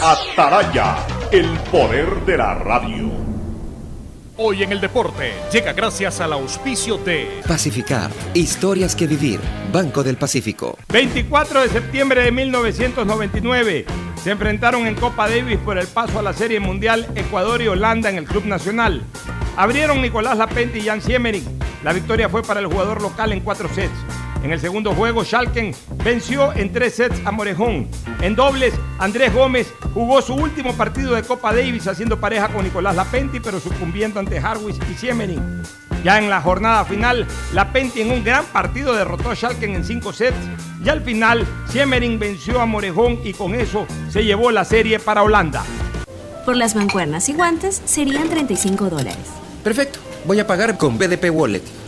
Ataraya, el poder de la radio. Hoy en el deporte llega gracias al auspicio de Pacificar, historias que vivir, Banco del Pacífico. 24 de septiembre de 1999 se enfrentaron en Copa Davis por el paso a la Serie Mundial Ecuador y Holanda en el Club Nacional. Abrieron Nicolás Lapente y Jan Siemering. La victoria fue para el jugador local en cuatro sets. En el segundo juego, Schalken venció en tres sets a Morejón. En dobles, Andrés Gómez jugó su último partido de Copa Davis haciendo pareja con Nicolás Lapenti, pero sucumbiendo ante Harwis y Siemering. Ya en la jornada final, Lapenti en un gran partido derrotó a Schalken en cinco sets. Y al final, Siemering venció a Morejón y con eso se llevó la serie para Holanda. Por las mancuernas y guantes serían 35 dólares. Perfecto, voy a pagar con BDP Wallet.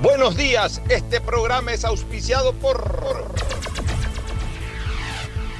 Buenos días, este programa es auspiciado por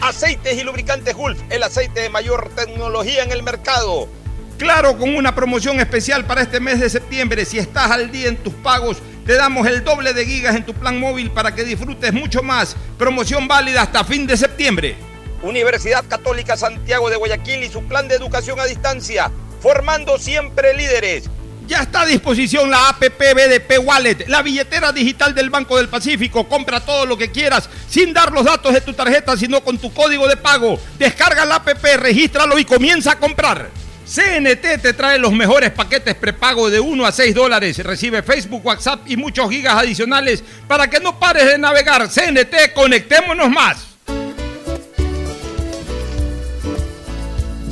Aceites y Lubricantes Gulf, el aceite de mayor tecnología en el mercado. Claro, con una promoción especial para este mes de septiembre, si estás al día en tus pagos, te damos el doble de gigas en tu plan móvil para que disfrutes mucho más. Promoción válida hasta fin de septiembre. Universidad Católica Santiago de Guayaquil y su plan de educación a distancia, formando siempre líderes. Ya está a disposición la APP BDP Wallet, la billetera digital del Banco del Pacífico. Compra todo lo que quieras sin dar los datos de tu tarjeta, sino con tu código de pago. Descarga la APP, regístralo y comienza a comprar. CNT te trae los mejores paquetes prepago de 1 a 6 dólares. Recibe Facebook, WhatsApp y muchos gigas adicionales para que no pares de navegar. CNT, conectémonos más.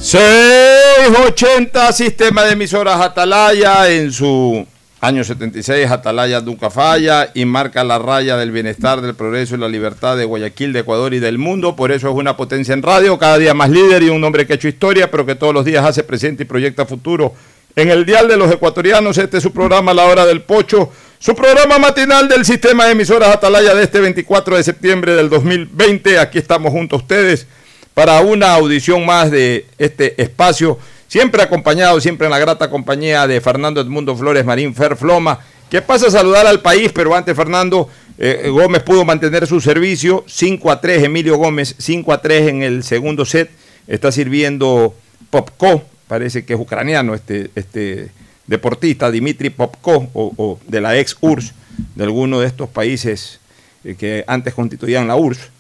680 Sistema de emisoras Atalaya en su año 76 Atalaya nunca falla y marca la raya del bienestar, del progreso y la libertad de Guayaquil, de Ecuador y del mundo. Por eso es una potencia en radio, cada día más líder y un hombre que ha hecho historia, pero que todos los días hace presente y proyecta futuro. En el Dial de los Ecuatorianos, este es su programa La Hora del Pocho, su programa matinal del sistema de emisoras Atalaya de este 24 de septiembre del 2020. Aquí estamos junto a ustedes para una audición más de este espacio, siempre acompañado, siempre en la grata compañía de Fernando Edmundo Flores Marín Ferfloma, que pasa a saludar al país, pero antes Fernando eh, Gómez pudo mantener su servicio, 5 a 3, Emilio Gómez, 5 a 3 en el segundo set, está sirviendo Popko, parece que es ucraniano este, este deportista, Dimitri Popko, o, de la ex URSS, de alguno de estos países eh, que antes constituían la URSS.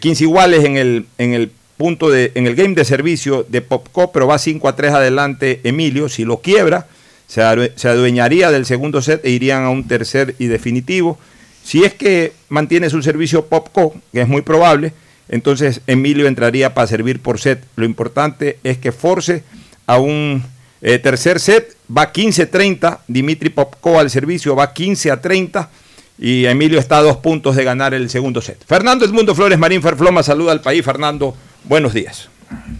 15 eh, iguales en el, en el punto de, en el game de servicio de Popco, pero va 5 a 3 adelante Emilio. Si lo quiebra, se, adueñaría del segundo set e irían a un tercer y definitivo. Si es que mantiene su servicio Popco, que es muy probable, entonces Emilio entraría para servir por set. Lo importante es que force a un eh, tercer set, va 15-30, Dimitri Popko al servicio va 15 a 30 y Emilio está a dos puntos de ganar el segundo set. Fernando Edmundo Flores Marín Ferfloma saluda al país. Fernando, Buenos días.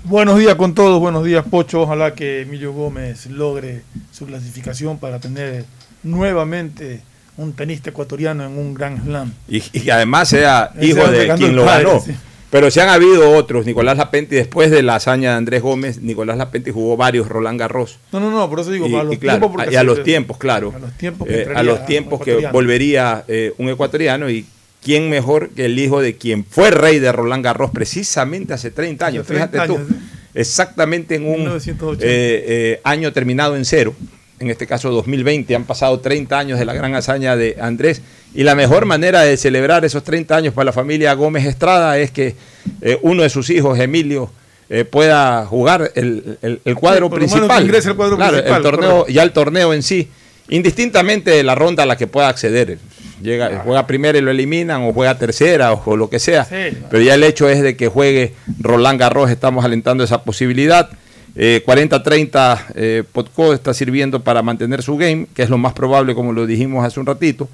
Buenos días con todos, buenos días Pocho. Ojalá que Emilio Gómez logre su clasificación para tener nuevamente un tenista ecuatoriano en un Grand Slam. Y, además sea hijo de quien lo ganó. Pero se han habido otros, Nicolás Lapenti, después de la hazaña de Andrés Gómez, Nicolás Lapenti jugó varios Roland Garros. No, no, no, por eso digo, y, a los tiempos. Y a los tiempos, claro. A los tiempos que, eh, a los tiempos que volvería eh, un ecuatoriano y ¿quién mejor que el hijo de quien fue rey de Roland Garros precisamente hace 30 años? Hace 30 Fíjate tú, ¿sí? exactamente en un 1980. eh, eh, año terminado en cero, en este caso 2020, han pasado 30 años de la gran hazaña de Andrés, y la mejor manera de celebrar esos 30 años para la familia Gómez Estrada es que eh, uno de sus hijos, Emilio, eh, pueda jugar el, el- el cuadro Sí, principal. que ingrese al cuadro Claro, principal, el torneo, correcto. ya el torneo en sí, indistintamente de la ronda a la que pueda acceder. Llega, juega primera y lo eliminan, o juega tercera, o, o lo que sea. Sí. Pero ya el hecho es de que juegue Roland Garros, estamos alentando esa posibilidad. Eh, 40-30 eh, Potco está sirviendo para mantener su game, que es lo más probable, como lo dijimos hace un ratito.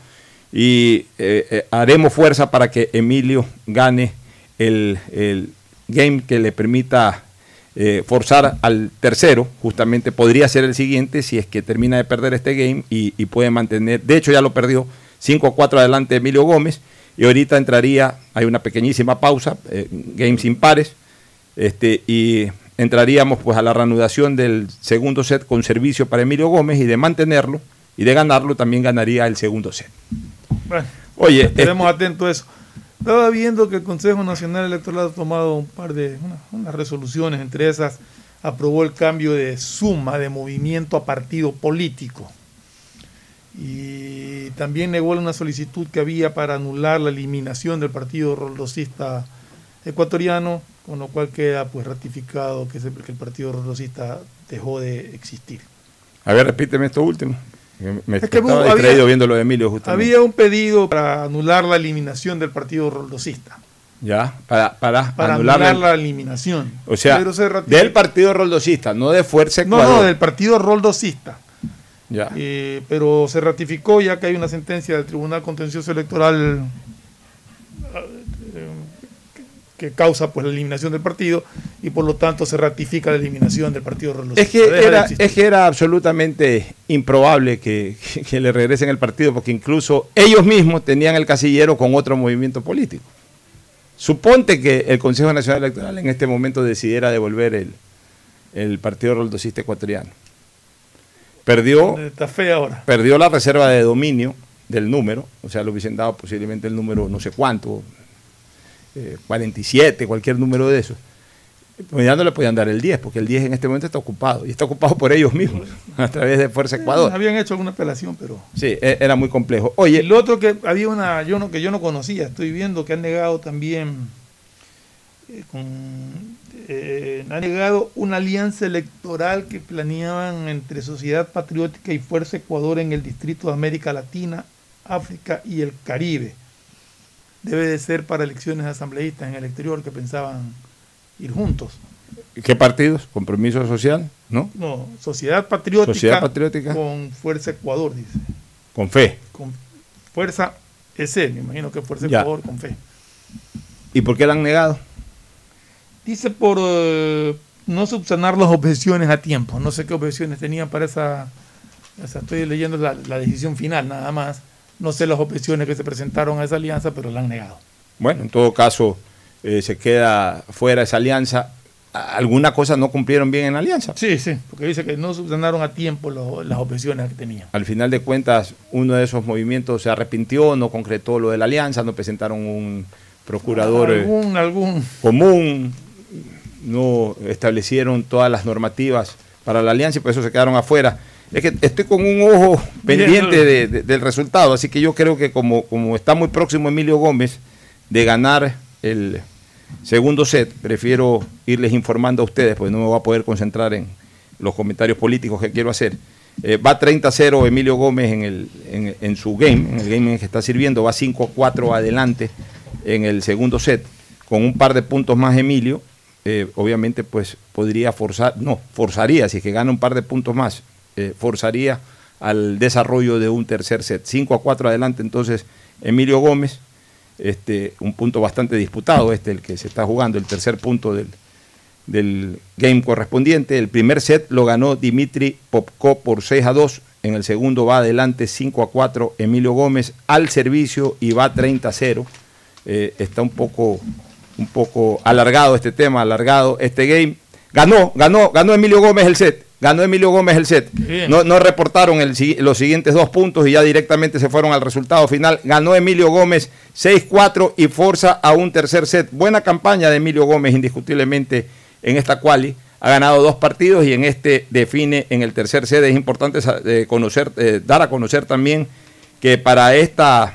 Y eh, eh, haremos fuerza para que Emilio gane el, el game que le permita eh, forzar al tercero, justamente podría ser el siguiente si es que termina de perder este game y, y puede mantener, de hecho ya lo perdió, 5 a 4 adelante Emilio Gómez y ahorita entraría, hay una pequeñísima pausa, eh, games impares, este, y entraríamos pues a la reanudación del segundo set con servicio para Emilio Gómez y de mantenerlo y de ganarlo también ganaría el segundo set. Bueno, Oye, estaremos este- atentos a eso. Estaba viendo que el Consejo Nacional Electoral ha tomado un par de una- unas resoluciones, entre esas aprobó el cambio de suma de movimiento a partido político. Y también negó una solicitud que había para anular la eliminación del partido roldosista ecuatoriano, con lo cual queda pues ratificado que, el partido roldosista dejó de existir. a ver, repíteme esto último. Me Es que estaba hubo- distraído había- viendo lo de Emilio justamente. Había un pedido para anular la eliminación del partido roldosista. Ya, para, para, para anular el- la eliminación. O sea, se del partido roldosista, no de Fuerza no, Ecuador. no, del partido roldosista. Ya. Eh, pero se ratificó ya que hay una sentencia del Tribunal Contencioso Electoral eh, que causa pues la eliminación del partido y por lo tanto se ratifica la eliminación del partido roldosista. Es que, era, existir. es que era absolutamente improbable que, que- que le regresen el partido, porque incluso ellos mismos tenían el casillero con otro movimiento político. Suponte que el Consejo Nacional Electoral en este momento decidiera devolver el, el partido roldosista ecuatoriano. Perdió, Está fea ahora. perdió la reserva de dominio del número, o sea, le hubiesen dado posiblemente el número no sé cuánto, eh, 47, cualquier número de esos. Pues ya no le podían dar el 10, porque el 10 en este momento está ocupado, y está ocupado por ellos mismos, a través de Fuerza Ecuador. Habían hecho alguna apelación, pero Sí, e- era muy complejo. Oye, el otro que había una yo no que yo no conocía, estoy viendo que han negado también eh, con, eh, han negado una alianza electoral que planeaban entre Sociedad Patriótica y Fuerza Ecuador en el Distrito de América Latina, África y el Caribe. Debe de ser para elecciones asambleístas en el exterior que pensaban ir juntos. ¿qué partidos? Compromiso social, ¿no? No, Sociedad Patriótica, Sociedad Patriótica. con Fuerza Ecuador, dice. Con fe. Con Fuerza EC, me imagino que Fuerza Ya. Ecuador con fe. ¿Y por qué la han negado? Dice por eh, no subsanar las objeciones a tiempo. No sé qué objeciones tenían para esa. estoy leyendo la, la decisión final nada más. No sé las objeciones que se presentaron a esa alianza, pero la han negado. Bueno, en todo caso, eh, se queda fuera esa alianza. Alguna cosa no cumplieron bien en la alianza. Sí, sí, porque dice que no subsanaron a tiempo lo- las objeciones que tenían. Al final de cuentas, uno de esos movimientos se arrepintió, no concretó lo de la alianza, no presentaron un procurador eh, Algún, algún. común, no establecieron todas las normativas para la alianza y por eso se quedaron afuera. Es que estoy con un ojo pendiente de- de- del resultado, así que yo creo que como, como está muy próximo Emilio Gómez de ganar el segundo set, prefiero irles informando a ustedes, porque no me voy a poder concentrar en los comentarios políticos que quiero hacer. Eh, va 30-0 Emilio Gómez en, el, en, en su game, en el game en el que está sirviendo, va 5-4 adelante en el segundo set, con un par de puntos más Emilio, eh, obviamente pues podría forzar, no, forzaría, si es que gana un par de puntos más, eh, forzaría al desarrollo de un tercer set. 5 a 4 adelante entonces Emilio Gómez, este, un punto bastante disputado, este el que se está jugando, el tercer punto del, del game correspondiente. El primer set lo ganó Dimitri Popko por 6 a 2. En el segundo va adelante 5 a 4 Emilio Gómez al servicio y va 30 a 0. Eh, está un poco, un poco alargado este tema, alargado este game. Ganó, ganó, ganó Emilio Gómez el set Ganó Emilio Gómez el set. No, no reportaron el los siguientes dos puntos y ya directamente se fueron al resultado final. Ganó Emilio Gómez 6-4 y forza a un tercer set. Buena campaña de Emilio Gómez, indiscutiblemente, en esta quali. Ha ganado dos partidos y en este define en el tercer set. Es importante eh, conocer, eh, dar a conocer también que para esta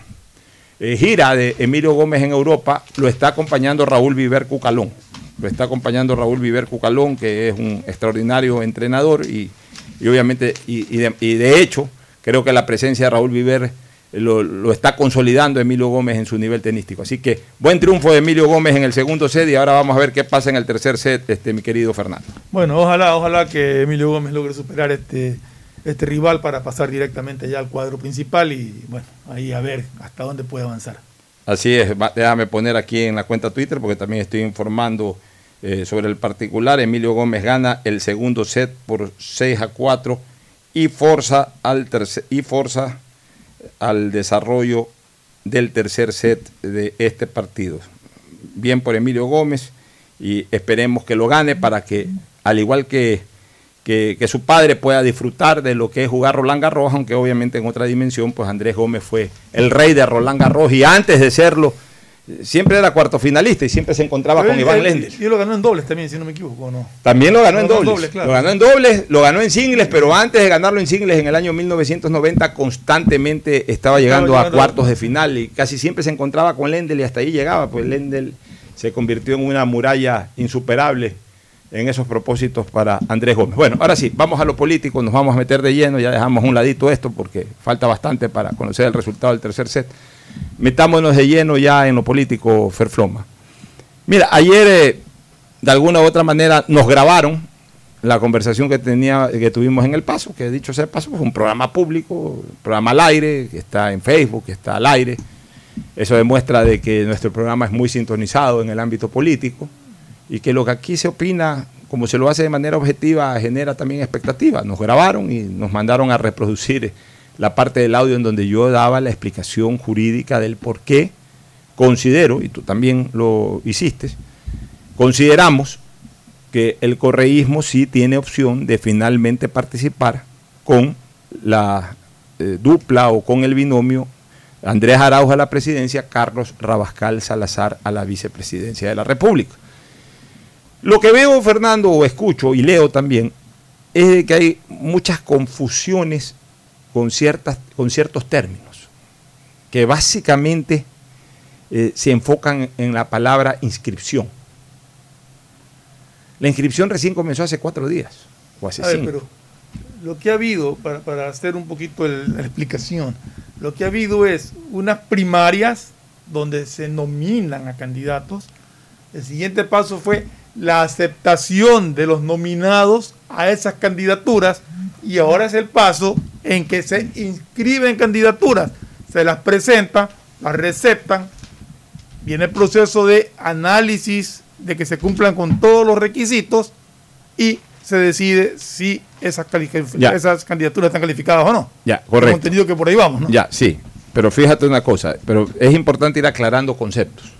eh, gira de Emilio Gómez en Europa lo está acompañando Raúl Viver Cucalón. Lo está acompañando Raúl Viver Cucalón, que es un extraordinario entrenador y, y obviamente, y, y de, hecho, creo que la presencia de Raúl Viver lo, lo está consolidando Emilio Gómez en su nivel tenístico. Así que buen triunfo de Emilio Gómez en el segundo set y ahora vamos a ver qué pasa en el tercer set, este, mi querido Fernando. Bueno, ojalá, ojalá que Emilio Gómez logre superar este, este rival para pasar directamente ya al cuadro principal y bueno, ahí a ver hasta dónde puede avanzar. Así es, déjame poner aquí en la cuenta Twitter porque también estoy informando eh, sobre el particular. Emilio Gómez gana el segundo set por 6 a 4 y forza al y forza al desarrollo del tercer set de este partido. Bien por Emilio Gómez y esperemos que lo gane para que, al igual que, que, que su padre pueda disfrutar de lo que es jugar Roland Garros, aunque obviamente en otra dimensión, pues Andrés Gómez fue el rey de Roland Garros y antes de serlo, siempre era cuarto finalista y siempre se encontraba Pero con él- Iván Lendl. Y él lo ganó en dobles también, si no me equivoco, ¿o ¿no? También lo ganó en Lo ganó en dobles. dobles, claro. Lo ganó en dobles, lo ganó en singles, pero antes de ganarlo en singles en el año 1990 constantemente estaba llegando a cuartos de final y casi siempre se encontraba con Lendl y hasta ahí llegaba, pues Lendl se convirtió en una muralla insuperable en esos propósitos para Andrés Gómez. Bueno, ahora sí, vamos a lo político, nos vamos a meter de lleno, ya dejamos un ladito esto porque falta bastante para conocer el resultado del tercer set. Metámonos de lleno ya en lo político, Ferfloma. Mira, ayer eh, de alguna u otra manera nos grabaron la conversación que tenía que tuvimos en el paso, que dicho sea paso, fue un programa público, un programa al aire, que está en Facebook, que está al aire. Eso demuestra de que nuestro programa es muy sintonizado en el ámbito político y que lo que aquí se opina, como se lo hace de manera objetiva, genera también expectativas. Nos grabaron y nos mandaron a reproducir la parte del audio en donde yo daba la explicación jurídica del por qué considero, y tú también lo hiciste, consideramos que el correísmo sí tiene opción de finalmente participar con la eh, dupla o con el binomio Andrés Araujo a la presidencia, Carlos Rabascal Salazar a la vicepresidencia de la República. Lo que veo, Fernando, o escucho y leo también, es que hay muchas confusiones con, ciertas, con ciertos términos, que básicamente eh, se enfocan en la palabra inscripción. La inscripción recién comenzó hace cuatro días, o hace A ver, cinco. pero lo que ha habido, para, para hacer un poquito el- la explicación, lo que ha habido es unas primarias donde se nominan a candidatos. El siguiente paso fue la aceptación de los nominados a esas candidaturas y ahora es el paso en que se inscriben candidaturas, se las presenta, las receptan, viene el proceso de análisis de que se cumplan con todos los requisitos y se decide si esas, calific- Ya. esas candidaturas están calificadas o no. Ya, correcto. entendido que por ahí vamos, ¿no? Ya, sí. Pero fíjate una cosa, pero es importante ir aclarando conceptos.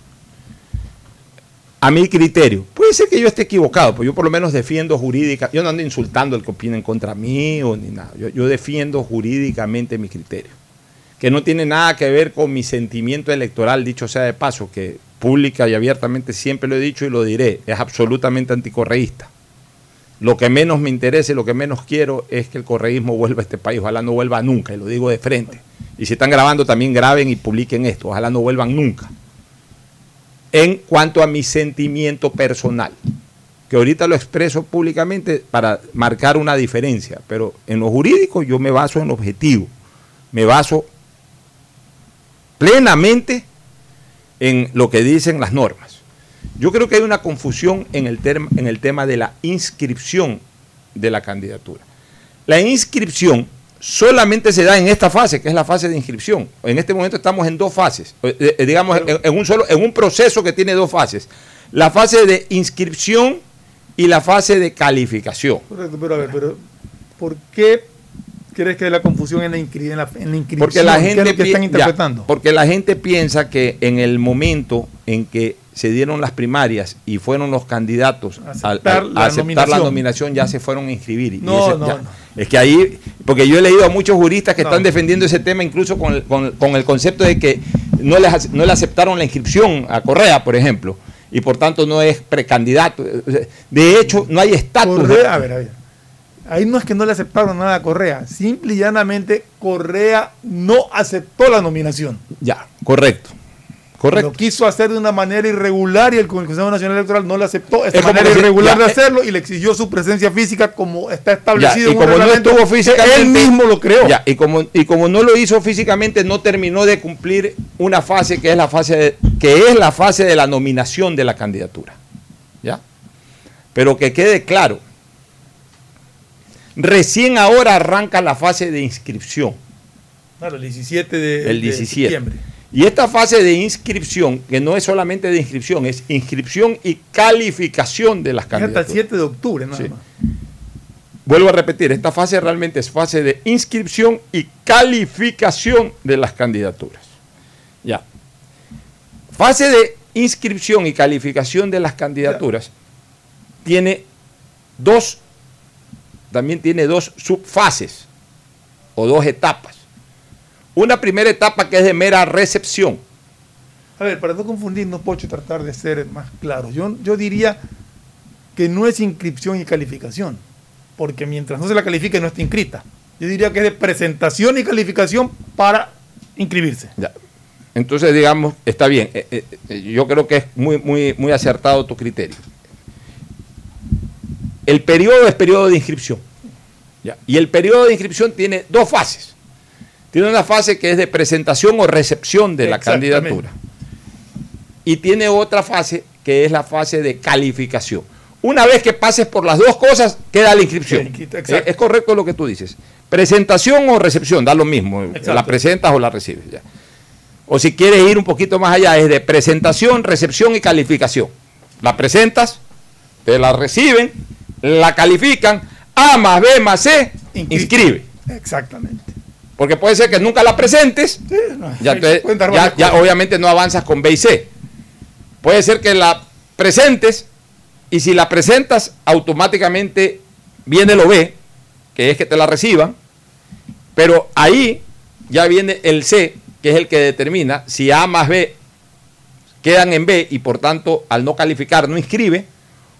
A mi criterio, puede ser que yo esté equivocado, pues yo por lo menos defiendo jurídica, yo no ando insultando al que opina en contra mío ni nada, yo, yo defiendo jurídicamente mi criterio, que no tiene nada que ver con mi sentimiento electoral, dicho sea de paso, que pública y abiertamente siempre lo he dicho y lo diré, es absolutamente anticorreísta. Lo que menos me interesa y lo que menos quiero es que el correísmo vuelva a este país. Ojalá no vuelva nunca, y lo digo de frente. Y si están grabando, también graben y publiquen esto. Ojalá no vuelvan nunca. En cuanto a mi sentimiento personal, que ahorita lo expreso públicamente para marcar una diferencia, pero en lo jurídico yo me baso en objetivo. Me baso plenamente en lo que dicen las normas. Yo creo que hay una confusión en el, en el tema de la inscripción de la candidatura. La inscripción solamente se da en esta fase, que es la fase de inscripción. En este momento estamos en dos fases, eh, eh, digamos, en, un solo, en un proceso que tiene dos fases. La fase de inscripción y la fase de calificación. Correcto, pero a ver, pero ¿por qué crees que hay la confusión en la, inscri- en la- en la inscripción? Porque la ¿Qué es gente lo que están ya, interpretando? porque la gente piensa que en el momento en que se dieron las primarias y fueron los candidatos Aceptar a aceptar la nominación. ya se fueron a inscribir. Y No, ese- no, ya- no. Es que ahí, porque yo he leído a muchos juristas que No. están defendiendo ese tema, incluso con el, con- con el concepto de que no, les, no le aceptaron la inscripción a Correa, por ejemplo, y por tanto no es precandidato. De hecho, no hay estatus. Correa, a ver, a ver. Ahí no es que no le aceptaron nada a Correa. Simple y llanamente, Correa no aceptó la nominación. Ya, correcto. Correcto. Lo quiso hacer de una manera irregular y el Consejo Nacional Electoral no le aceptó esa Es manera irregular ya, de eh, hacerlo y le exigió su presencia física como está Ya, establecido y en un como no estuvo físicamente, él mismo lo creó. Ya, y como, y como no lo hizo físicamente, no terminó de cumplir una fase que es la fase de, que es la fase de la nominación de la candidatura. ¿Ya? Pero que quede claro. Recién ahora arranca la fase de inscripción. Claro, el 17 de, el de 17. septiembre. Y esta fase de inscripción, que no es solamente de inscripción, es inscripción y calificación de las Es hasta el candidaturas. 7 de octubre, nada Sí. más. Vuelvo a repetir, esta fase realmente es fase de inscripción y calificación de las candidaturas. Ya. Fase de inscripción y calificación de las candidaturas tiene dos, también tiene dos subfases o dos etapas. Una primera etapa que es de mera recepción. A ver, para no confundirnos, Pocho, tratar de ser más claros. Yo, yo diría que no es inscripción y calificación, porque mientras no se la califique no está inscrita. Yo diría que es de presentación y calificación para inscribirse. Ya. Entonces, digamos, está bien. Eh, eh, eh, yo creo que es muy, muy, muy acertado tu criterio. El periodo es periodo de inscripción. Ya. Y el periodo de inscripción tiene dos fases. Tiene una fase que es de presentación o recepción de la candidatura. Y tiene otra fase que es la fase de calificación. Una vez que pases por las dos cosas, queda la inscripción. Eh, Es correcto lo que tú dices. Presentación o recepción, da lo mismo. Exacto. La presentas o la recibes. ya. O si quieres ir un poquito más allá, es de presentación, recepción y calificación. La presentas, te la reciben, la califican, A más B más C, inscribe. Exactamente. Porque puede ser que nunca la presentes, Sí, no, ya, te- ya- obviamente no avanzas con B y C. Puede ser que la presentes y si la presentas automáticamente viene lo B, que es que te la reciban, pero ahí ya viene el C, que es el que determina si A más B quedan en B y por tanto al no calificar no inscribe,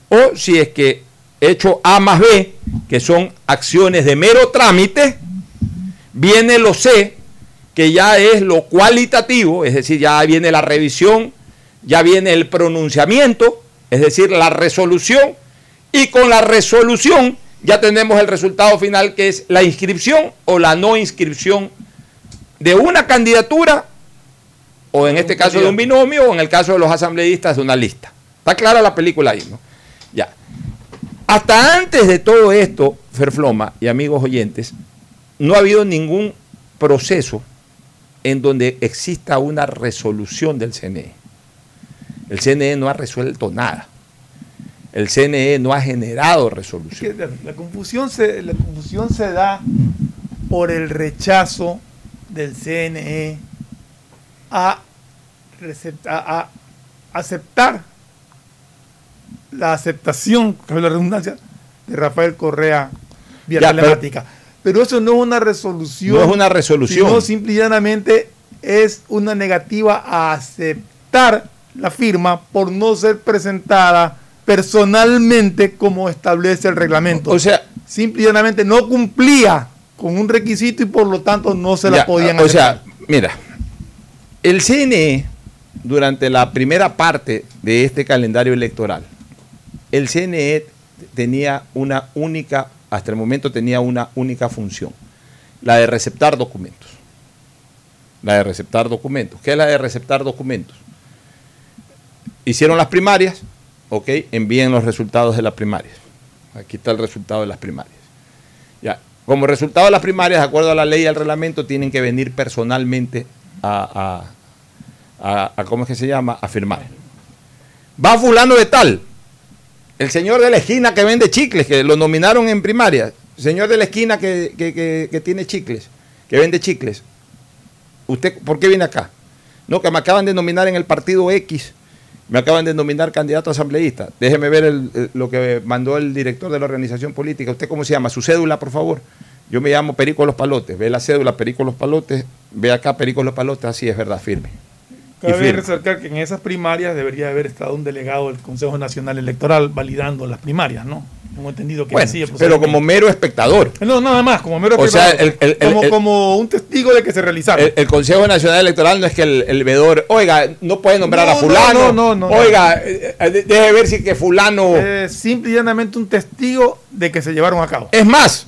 o si es que hecho A más B, que son acciones de mero trámite, viene lo C, que ya es lo cualitativo, es decir, ya viene la revisión, ya viene el pronunciamiento, es decir, la resolución, y con la resolución ya tenemos el resultado final que es la inscripción o la no inscripción de una candidatura, o en este caso de un binomio, o en el caso de los asambleístas de una lista. Está clara la película ahí, ¿no? Ya. Hasta antes de todo esto, Ferfloma y amigos oyentes, no ha habido ningún proceso en donde exista una resolución del CNE. El CNE no ha resuelto nada. El CNE no ha generado Es resolución. la, la confusión se, la confusión se da por el rechazo del CNE a, recep- a- a aceptar la aceptación, la redundancia, de Rafael Correa vía Ya, pero- telemática. Pero, eso no es una resolución. No es una resolución. Sino simple y llanamente es una negativa a aceptar la firma por no ser presentada personalmente como establece el reglamento. O sea, simple y llanamente no cumplía con un requisito y por lo tanto no se la Ya, podían O sea, aceptar. mira, el CNE, durante la primera parte de este calendario electoral, el CNE tenía una única, hasta el momento tenía una única función, la de receptar documentos. La de receptar documentos. ¿Qué es la de receptar documentos? Hicieron las primarias, ok, envíen los resultados de las primarias. Aquí está el resultado de las primarias. Ya. Como resultado de las primarias, de acuerdo a la ley y al reglamento, tienen que venir personalmente a, ¿cómo es que se llama? A firmar. Va fulano de tal, el señor de la esquina que vende chicles, que lo nominaron en primaria, señor de la esquina que, que- que- tiene chicles, que vende chicles. ¿Usted por qué viene acá? No, que me acaban de nominar en el partido X Me acaban de nominar candidato a asambleísta. Déjeme ver el- el- lo que mandó el director de la organización política. ¿Usted cómo se llama? Su cédula, por favor. Yo me llamo Perico Los Palotes. Ve la cédula Perico Los Palotes. Ve acá Perico Los Palotes. Así es verdad, firme. Cabe resaltar que en esas primarias debería haber estado un delegado del Consejo Nacional Electoral validando las primarias, ¿no? Tengo entendido que Bueno, así el pero como mero espectador. No, nada más, como mero O sea, espectador. el- el- el- como, el- como un testigo de que se realizaron. El, Consejo Nacional Electoral no es que el, veedor, oiga, no puede nombrar No, a no, fulano. no, no, no, oiga, eh, eh, deje ver si que fulano. Es simple y llanamente un testigo de que se llevaron a cabo. Es más,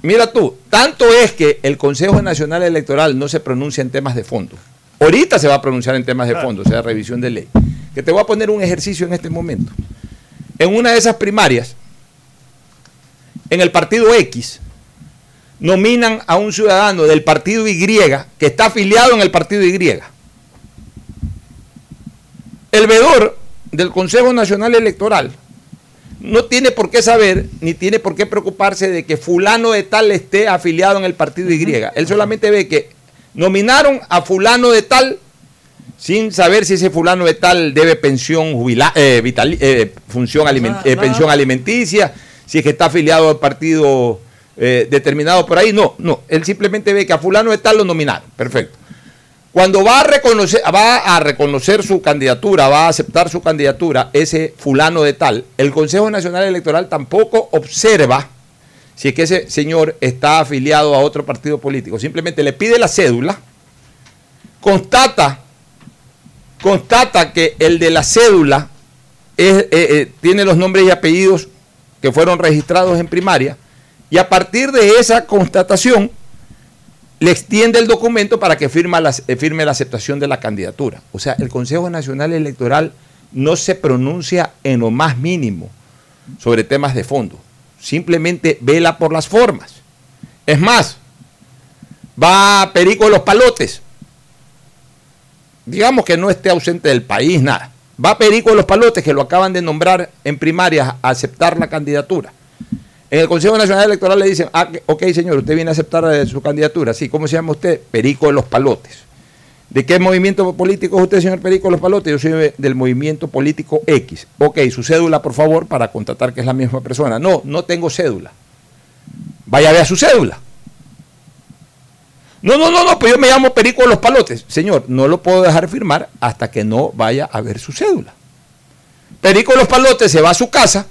mira tú, tanto es que el Consejo Nacional Electoral no se pronuncia en temas de fondo. Ahorita se va a pronunciar en temas de fondo, o sea, revisión de ley. Que te voy a poner un ejercicio en este momento. En una de esas primarias, en el partido X, nominan a un ciudadano del partido Y que está afiliado en el partido Y. El veedor del Consejo Nacional Electoral no tiene por qué saber ni tiene por qué preocuparse de que fulano de tal esté afiliado en el partido Y. Él solamente ve que nominaron a fulano de tal sin saber si ese fulano de tal debe pensión jubila- eh, vitali- eh, función aliment- eh, pensión alimenticia, si es que está afiliado al partido determinado por ahí. No, no. Él simplemente ve que a fulano de tal lo nominaron. Perfecto. Cuando va a reconocer, va a reconocer su candidatura, va a aceptar su candidatura, ese fulano de tal, el Consejo Nacional Electoral tampoco observa si es que ese señor está afiliado a otro partido político. Simplemente le pide la cédula, constata, constata que el de la cédula eh, eh, tiene los nombres y apellidos que fueron registrados en primaria, y a partir de esa constatación, le extiende el documento para que la- eh, firme la aceptación de la candidatura. O sea, el Consejo Nacional Electoral no se pronuncia en lo más mínimo sobre temas de fondo. Simplemente vela por las formas. Es más, va Perico de los Palotes. Digamos que no esté ausente del país, nada. Va Perico de los Palotes, que lo acaban de nombrar en primarias a aceptar la candidatura. En el Consejo Nacional Electoral le dicen, ah, ok señor, usted viene a aceptar eh, su candidatura. Sí, ¿cómo se llama usted? Perico de los Palotes. ¿De qué movimiento político es usted, señor Perico los Palotes? Yo soy de- del movimiento político X. Ok, su cédula, por favor, para constatar que es la misma persona. No, no tengo cédula. Vaya a ver su cédula. No, no, no, no, pues yo me llamo Perico los Palotes. Señor, no lo puedo dejar firmar hasta que no vaya a ver su cédula. Perico los Palotes se va a su casa,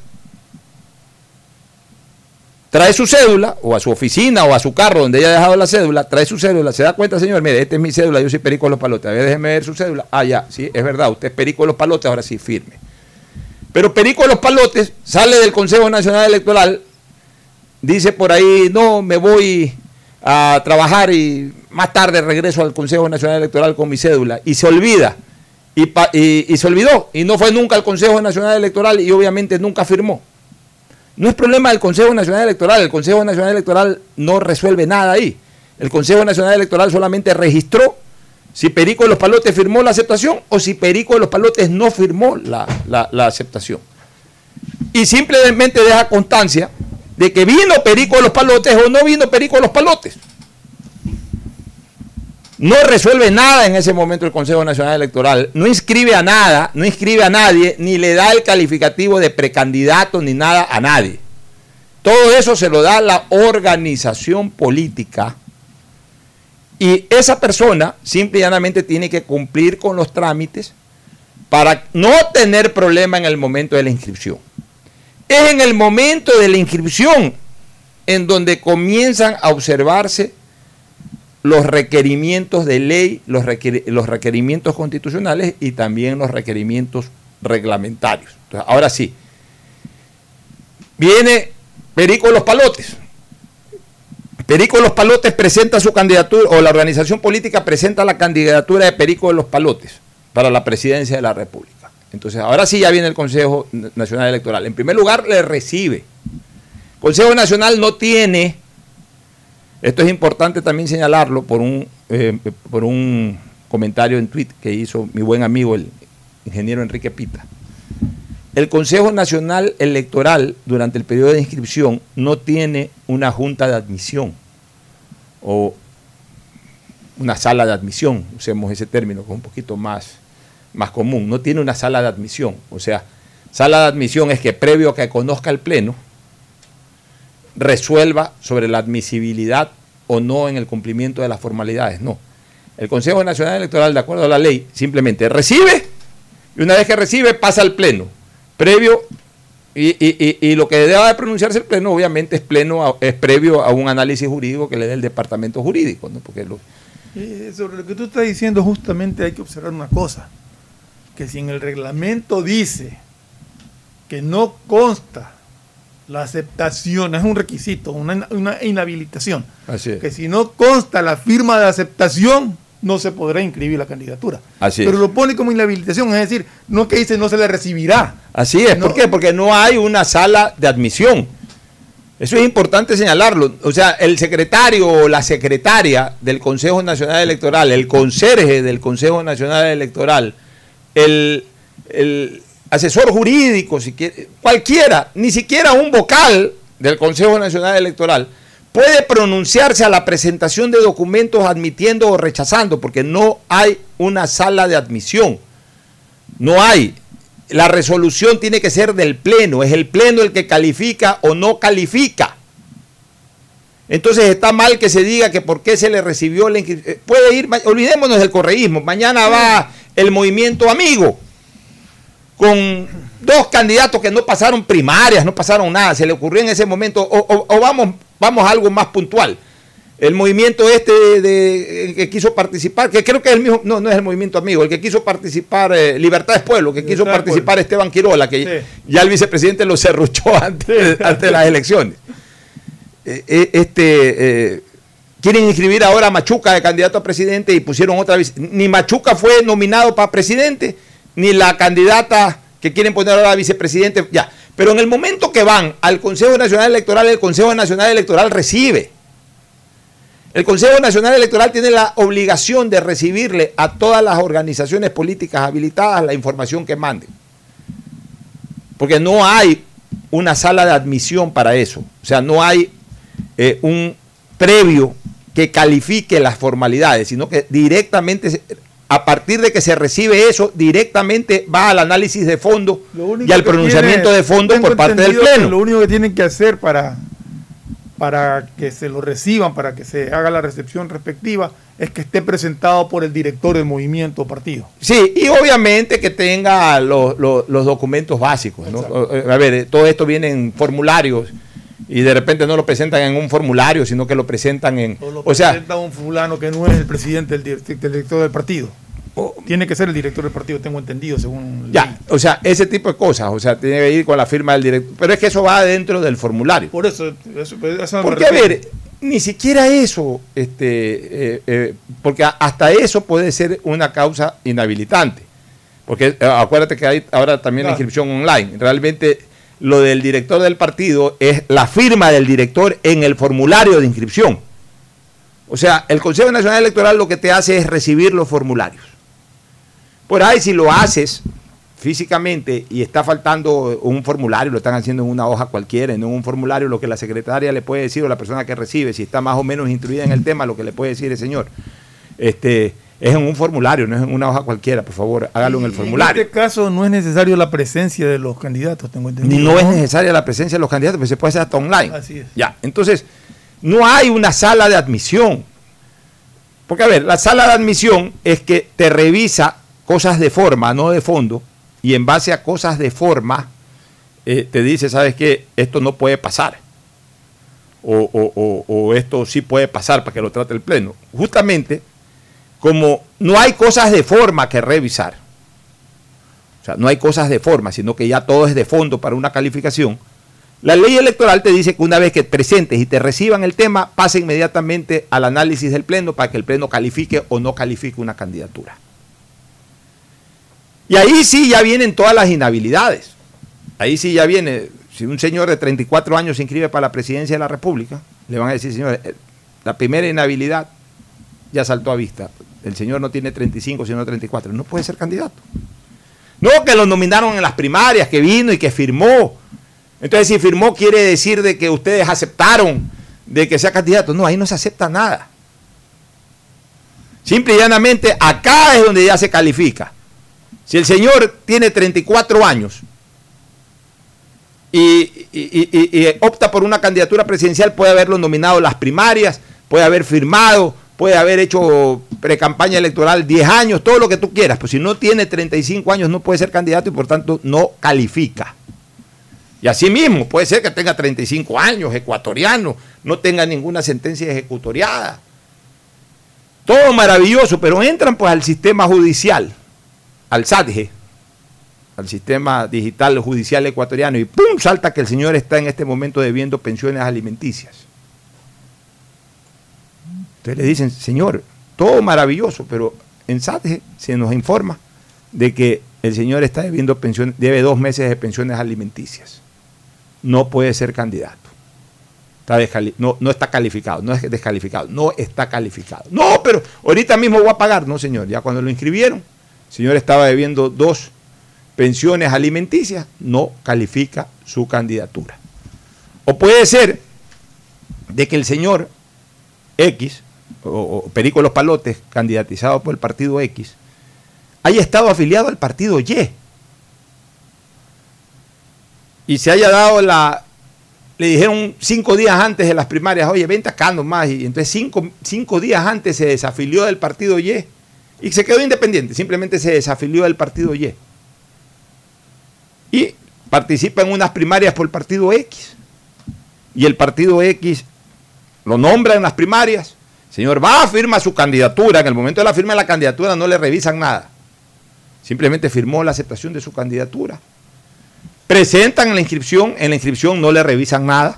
trae su cédula, o a su oficina, o a su carro donde haya dejado la cédula, trae su cédula, se da cuenta, señor, mire, esta es mi cédula, yo soy Perico de los Palotes. A ver, déjeme ver su cédula. Ah, ya, sí, es verdad, usted es Perico de los Palotes, ahora sí, firme. Pero Perico de los Palotes sale del Consejo Nacional Electoral, dice por ahí, no, me voy a trabajar y más tarde regreso al Consejo Nacional Electoral con mi cédula, y se olvida, y se olvidó, y no fue nunca al Consejo Nacional Electoral y obviamente nunca firmó. No es problema del Consejo Nacional Electoral. El Consejo Nacional Electoral no resuelve nada ahí. El Consejo Nacional Electoral solamente registró si Perico de los Palotes firmó la aceptación o si Perico de los Palotes no firmó la, la- aceptación. Y simplemente deja constancia de que vino Perico de los Palotes o no vino Perico de los Palotes. No resuelve nada en ese momento el Consejo Nacional Electoral, no inscribe a nada, no inscribe a nadie, ni le da el calificativo de precandidato ni nada a nadie. Todo eso se lo da la organización política y esa persona simple y llanamente tiene que cumplir con los trámites para no tener problema en el momento de la inscripción. Es en el momento de la inscripción en donde comienzan a observarse los requerimientos de ley, los, requer- los requerimientos constitucionales y también los requerimientos reglamentarios. Entonces, ahora sí, viene Perico de los Palotes. Perico de los Palotes presenta su candidatura, o la organización política presenta la candidatura de Perico de los Palotes para la presidencia de la República. Entonces, ahora sí ya viene el Consejo Nacional Electoral. En primer lugar, le recibe. Consejo Nacional no tiene esto es importante también señalarlo por un, eh, por un comentario en tweet que hizo mi buen amigo el ingeniero Enrique Pita. El Consejo Nacional Electoral durante el periodo de inscripción no tiene una junta de admisión o una sala de admisión, usemos ese término con un poquito más, más común, no tiene una sala de admisión. O sea, sala de admisión es que previo a que conozca el Pleno, resuelva sobre la admisibilidad o no en el cumplimiento de las formalidades. No. El Consejo Nacional Electoral, de acuerdo a la ley, simplemente recibe y una vez que recibe pasa al Pleno. Previo, y, lo que debe de pronunciarse el Pleno, obviamente, es, pleno, es previo a un análisis jurídico que le dé el Departamento Jurídico. ¿no? Porque sobre lo que tú estás diciendo, justamente hay que observar una cosa, que si en el reglamento dice que no consta la aceptación, es un requisito, una, inhabilitación, que si no consta la firma de aceptación, no se podrá inscribir la candidatura. Así Pero lo pone como inhabilitación, es decir, no que dice no se le recibirá. Así es, ¿por qué? Porque no hay una sala de admisión. Eso es importante señalarlo. O sea, el secretario o la secretaria del Consejo Nacional Electoral, el conserje del Consejo Nacional Electoral, el, asesor jurídico, si quiere, cualquiera, ni siquiera un vocal del Consejo Nacional Electoral, puede pronunciarse a la presentación de documentos admitiendo o rechazando, porque no hay una sala de admisión. No hay. La resolución tiene que ser del Pleno. Es el Pleno el que califica o no califica. Entonces está mal que se diga que por qué se le recibió la inscripción. Eh, puede ir, olvidémonos del correísmo. Mañana va el movimiento amigo con dos candidatos que no pasaron primarias, no pasaron nada, se le ocurrió en ese momento, o, vamos, vamos a algo más puntual. El movimiento este de, que quiso participar, que creo que es el mismo, no, no es el movimiento amigo, el que quiso participar, eh, Libertad es Pueblo, que quiso participar Esteban Quirola, que ya el vicepresidente lo cerruchó antes, de las elecciones. Eh, eh, este, quieren inscribir ahora a Machuca de candidato a presidente y pusieron otra vez. Ni Machuca fue nominado para presidente, ni la candidata que quieren poner ahora vicepresidente, ya. Pero en el momento que van al Consejo Nacional Electoral, el Consejo Nacional Electoral recibe. El Consejo Nacional Electoral tiene la obligación de recibirle a todas las organizaciones políticas habilitadas la información que manden. Porque no hay una sala de admisión para eso. O sea, no hay eh, un previo que califique las formalidades, sino que directamente a partir de que se recibe eso, directamente va al análisis de fondo y al pronunciamiento de fondo por parte del Pleno. Lo único que tienen que hacer para, para que se lo reciban, para que se haga la recepción respectiva, es que esté presentado por el director del movimiento o partido. Sí, y obviamente que tenga los, documentos básicos. A ver, todo esto viene en formularios y de repente no lo presentan en un formulario, sino que lo presentan en... O lo presenta un fulano que no es el presidente del director del partido. Tiene que ser el director del partido, tengo entendido, según. Ya, o sea, ese tipo de cosas, o sea, tiene que ir con la firma del director. Pero es que eso va dentro del formulario. Por eso, eso, Porque, a ver, ni siquiera eso, este, eh, eh, porque hasta eso puede ser una causa inhabilitante. Porque eh, acuérdate que hay ahora también la inscripción online. Realmente lo del director del partido es la firma del director en el formulario de inscripción. O sea, el Consejo Nacional Electoral lo que te hace es recibir los formularios. Por ahí si lo haces físicamente y está faltando un formulario, lo están haciendo en una hoja cualquiera, en un formulario, lo que la secretaria le puede decir o la persona que recibe, si está más o menos instruida en el tema, lo que le puede decir el señor, este, es en un formulario, no es en una hoja cualquiera, por favor, hágalo en el formulario. En este caso no es necesario la presencia de los candidatos, tengo entendido. No, es necesaria la presencia de los candidatos, pero se puede hacer hasta online. Así es. Ya, entonces, no hay una sala de admisión. Porque, a ver, la sala de admisión es que te revisa cosas de forma, no de fondo, y en base a cosas de forma, eh, te dice, ¿sabes qué? Esto no puede pasar. O, esto sí puede pasar para que lo trate el Pleno. Justamente, como no hay cosas de forma que revisar, o sea, no hay cosas de forma, sino que ya todo es de fondo para una calificación, la ley electoral te dice que una vez que presentes y te reciban el tema, pase inmediatamente al análisis del Pleno para que el Pleno califique o no califique una candidatura. Y ahí sí ya vienen todas las inhabilidades. Ahí sí ya viene, si un señor de 34 años se inscribe para la presidencia de la República, le van a decir, señor, eh, la primera inhabilidad ya saltó a vista. El señor no tiene 35, sino 34. No puede ser candidato. No, que lo nominaron en las primarias, que vino y que firmó. Entonces, si firmó, quiere decir de que ustedes aceptaron de que sea candidato. No, ahí no se acepta nada. Simple y llanamente, acá es donde ya se califica. Si el señor tiene 34 años y, y- opta por una candidatura presidencial, puede haberlo nominado en las primarias, puede haber firmado, puede haber hecho precampaña electoral 10 años, todo lo que tú quieras. Pues si no tiene 35 años no puede ser candidato y por tanto no califica. Y así mismo, puede ser que tenga 35 años, ecuatoriano, no tenga ninguna sentencia ejecutoriada. Todo maravilloso, pero entran pues al sistema judicial, al SADGE, al sistema digital judicial ecuatoriano, y ¡pum! salta que el señor está en este momento debiendo pensiones alimenticias. Entonces le dicen, señor, todo maravilloso, pero en SADGE se nos informa de que el señor está debiendo pensiones, debe dos meses de pensiones alimenticias. No puede ser candidato. Está no, no está calificado, no es descalificado, no está calificado. No, pero ahorita mismo voy a pagar. No, señor, ya cuando lo inscribieron, el señor estaba debiendo dos pensiones alimenticias, no califica su candidatura. O puede ser de que el señor X, o, o Perico Los Palotes, candidatizado por el partido X, haya estado afiliado al partido Y. Y se haya dado la. Le dijeron cinco días antes de las primarias, oye, vente acá nomás. Y entonces cinco, cinco días antes se desafilió del partido Y. Y se quedó independiente, simplemente se desafilió del partido Y. Y participa en unas primarias por el partido X. Y el partido X lo nombra en las primarias. Señor va, firma su candidatura. En el momento de la firma de la candidatura no le revisan nada. Simplemente firmó la aceptación de su candidatura. Presentan la inscripción, en la inscripción no le revisan nada.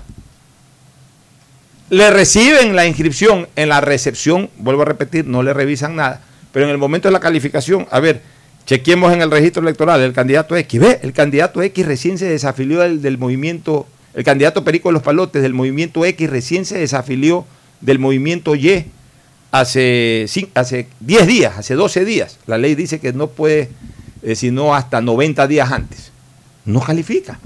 Le reciben la inscripción en la recepción, vuelvo a repetir, no le revisan nada. Pero en el momento de la calificación, a ver, chequemos en el registro electoral, el candidato X, ve, el candidato X recién se desafilió del, del movimiento, el candidato Perico de los Palotes del movimiento X recién se desafilió del movimiento Y hace, hace 10 días, hace 12 días. La ley dice que no puede, eh, sino hasta 90 días antes. No califica.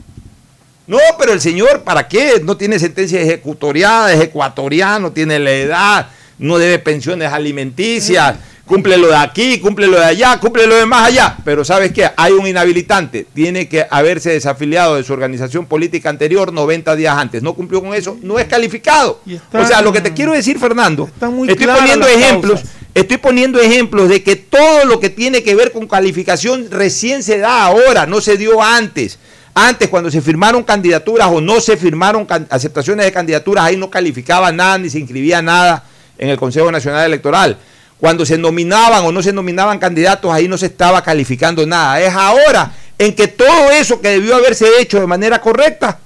No, pero el señor, ¿para qué? No tiene sentencia ejecutoriada, es ecuatoriano, tiene la edad, no debe pensiones alimenticias, cumple lo de aquí, cumple lo de allá, cumple lo de más allá. Pero ¿sabes qué? Hay un inhabilitante, tiene que haberse desafiliado de su organización política anterior 90 días antes. No cumplió con eso, no es calificado. Está- o sea, lo que te quiero decir, Fernando, estoy poniendo ejemplos. causas. Estoy poniendo ejemplos de que todo lo que tiene que ver con calificación recién se da ahora, no se dio antes. Antes, cuando se firmaron candidaturas o no se firmaron aceptaciones de candidaturas, ahí no calificaba nada ni se inscribía nada en el Consejo Nacional Electoral. Cuando se nominaban o no se nominaban candidatos, ahí no se estaba calificando nada. Es ahora en que todo eso que debió haberse hecho de manera correcta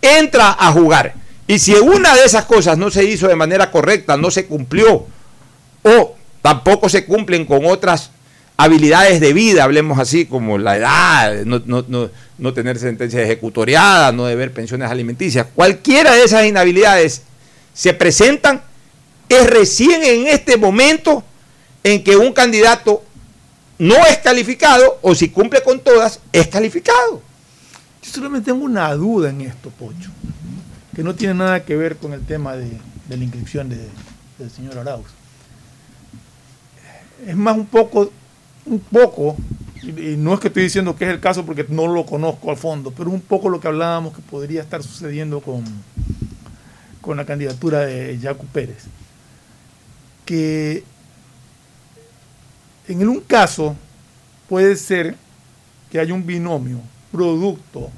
entra a jugar. Y si una de esas cosas no se hizo de manera correcta, no se cumplió, o tampoco se cumplen con otras habilidades de vida, hablemos así, como la edad, no, no- no- no tener sentencia ejecutoriada, no deber pensiones alimenticias. Cualquiera de esas inhabilidades se presentan, es recién en este momento en que un candidato no es calificado, o si cumple con todas, es calificado. Yo solamente tengo una duda en esto, Pocho, que no tiene nada que ver con el tema de, la inscripción de- del señor Arauz. Es más un poco, un poco, y, y no es que estoy diciendo que es el caso porque no lo conozco al fondo, pero un poco lo que hablábamos que podría estar sucediendo con, con la candidatura de Jaco Pérez. Que en un caso puede ser que haya un binomio producto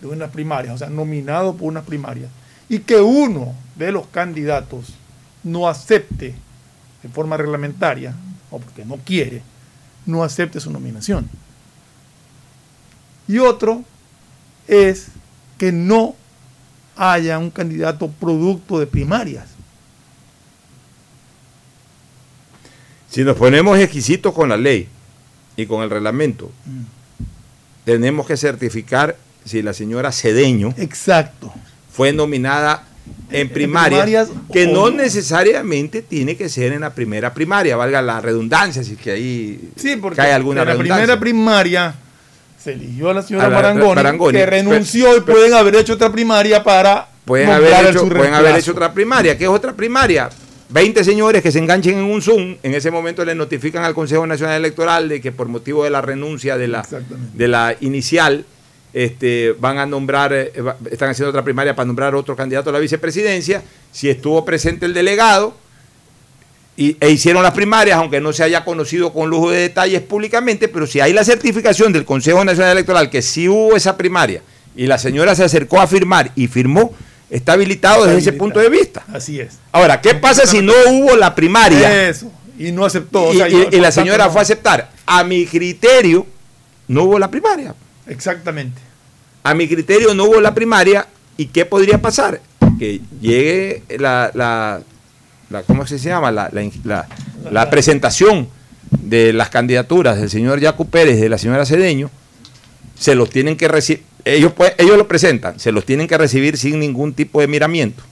de unas primarias, o sea, nominado por unas primarias, y que uno de los candidatos no acepte de forma reglamentaria, o porque no quiere, no acepte su nominación. Y otro es que no haya un candidato producto de primarias. Si nos ponemos exquisitos con la ley y con el reglamento, tenemos que certificar si la señora Cedeño Exacto. fue nominada en En primaria, primarias que o no necesariamente tiene que ser en la primera primaria, valga la redundancia, si es que ahí Sí, porque cae alguna en la primera primaria se eligió a la señora A la- Marangoni, Marangoni, que pero- renunció y pero- pueden haber hecho otra primaria para Pueden haber, hecho, pueden haber hecho otra primaria. ¿Qué es otra primaria? 20 señores que se enganchen en un Zoom, en ese momento le notifican al Consejo Nacional Electoral de que por motivo de la renuncia de la, de la inicial, este, van a nombrar, eh, están haciendo otra primaria para nombrar otro candidato a la vicepresidencia. Si estuvo presente el delegado y, e hicieron las primarias, aunque no se haya conocido con lujo de detalles públicamente, pero si hay la certificación del Consejo Nacional Electoral que sí hubo esa primaria y la señora se acercó a firmar y firmó, está habilitado desde ese punto de vista. Así es. Ahora, ¿qué pasa si no hubo la primaria Eso. Y no aceptó. o y, sea, y- yo- y la señora no. fue a aceptar? A mi criterio, no hubo la primaria. Exactamente. A mi criterio, no hubo la primaria. ¿Y qué podría pasar? Que llegue la, la, la- ¿cómo se llama? La, la, la- la presentación de las candidaturas del señor Yacu Pérez y de la señora Cedeño, se los tienen que recibir, ellos, pues- ellos lo presentan, se los tienen que recibir sin ningún tipo de miramiento.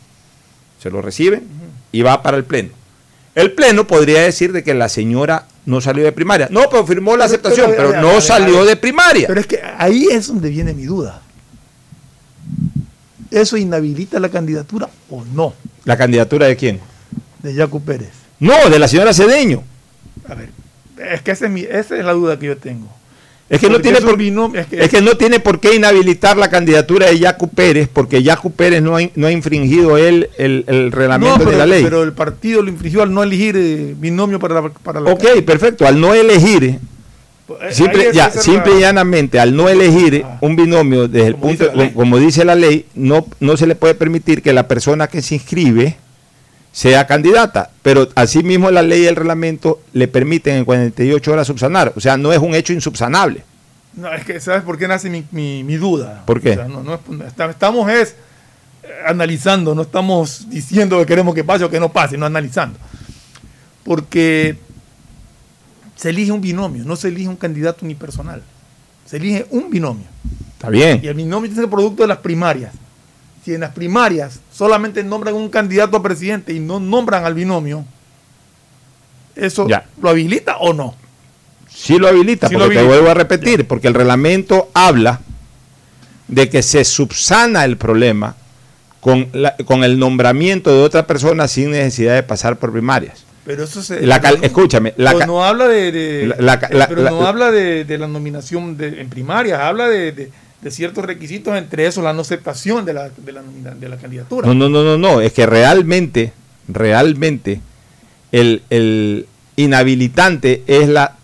Se lo reciben y va para el Pleno. El Pleno podría decir de que la señora no salió de primaria. No, pero firmó la Pero- aceptación, pero, no salió de primaria. Pero es que ahí es donde viene mi duda. ¿Eso inhabilita la candidatura o no ¿La candidatura de quién? de Yacu Pérez? No, de la señora Cedeño. A ver, es que esa es, mi- esa es la duda que yo tengo. Es que, no tiene por, binomio, es que- es que no tiene por qué inhabilitar la candidatura de Yacu Pérez, porque Yacu Pérez no ha, no ha infringido él el, el reglamento No, pero, de la ley. pero el partido lo infringió al no elegir eh, binomio para la, para la ok, perfecto. Al no elegir, Eh, simple, ya, simple y la- llanamente, al no elegir Ah. un binomio desde el punto, dice como dice la ley, no, no se le puede permitir que la persona que se inscribe sea candidata, pero asimismo la ley y el reglamento le permiten en 48 horas subsanar, o sea, no es un hecho insubsanable. No, es que ¿sabes por qué nace mi, mi- mi duda? ¿Por qué? O sea, no- no es- estamos es eh, analizando, no estamos diciendo que queremos que pase o que no pase, no analizando. Porque se elige un binomio, no se elige un candidato unipersonal. Se elige un binomio. Está bien. Y el binomio es el producto de las primarias. Si en las primarias solamente nombran un candidato a presidente y no nombran al binomio, ¿eso Ya. lo habilita o no? Sí lo habilita, Sí lo porque te vuelvo a repetir, porque el reglamento habla de que se subsana el problema con, la- con el nombramiento de otra persona sin necesidad de pasar por primarias. Pero eso se. La cal- pero no- escúchame, la no habla de. de- La- la- la- pero la- no la- habla de, de la nominación de- en primarias, habla de, de- ciertos requisitos, entre esos la no aceptación de la, de la, nomina- de la candidatura. No, no, no, no, no, es que realmente, realmente, el, el inhabilitante es la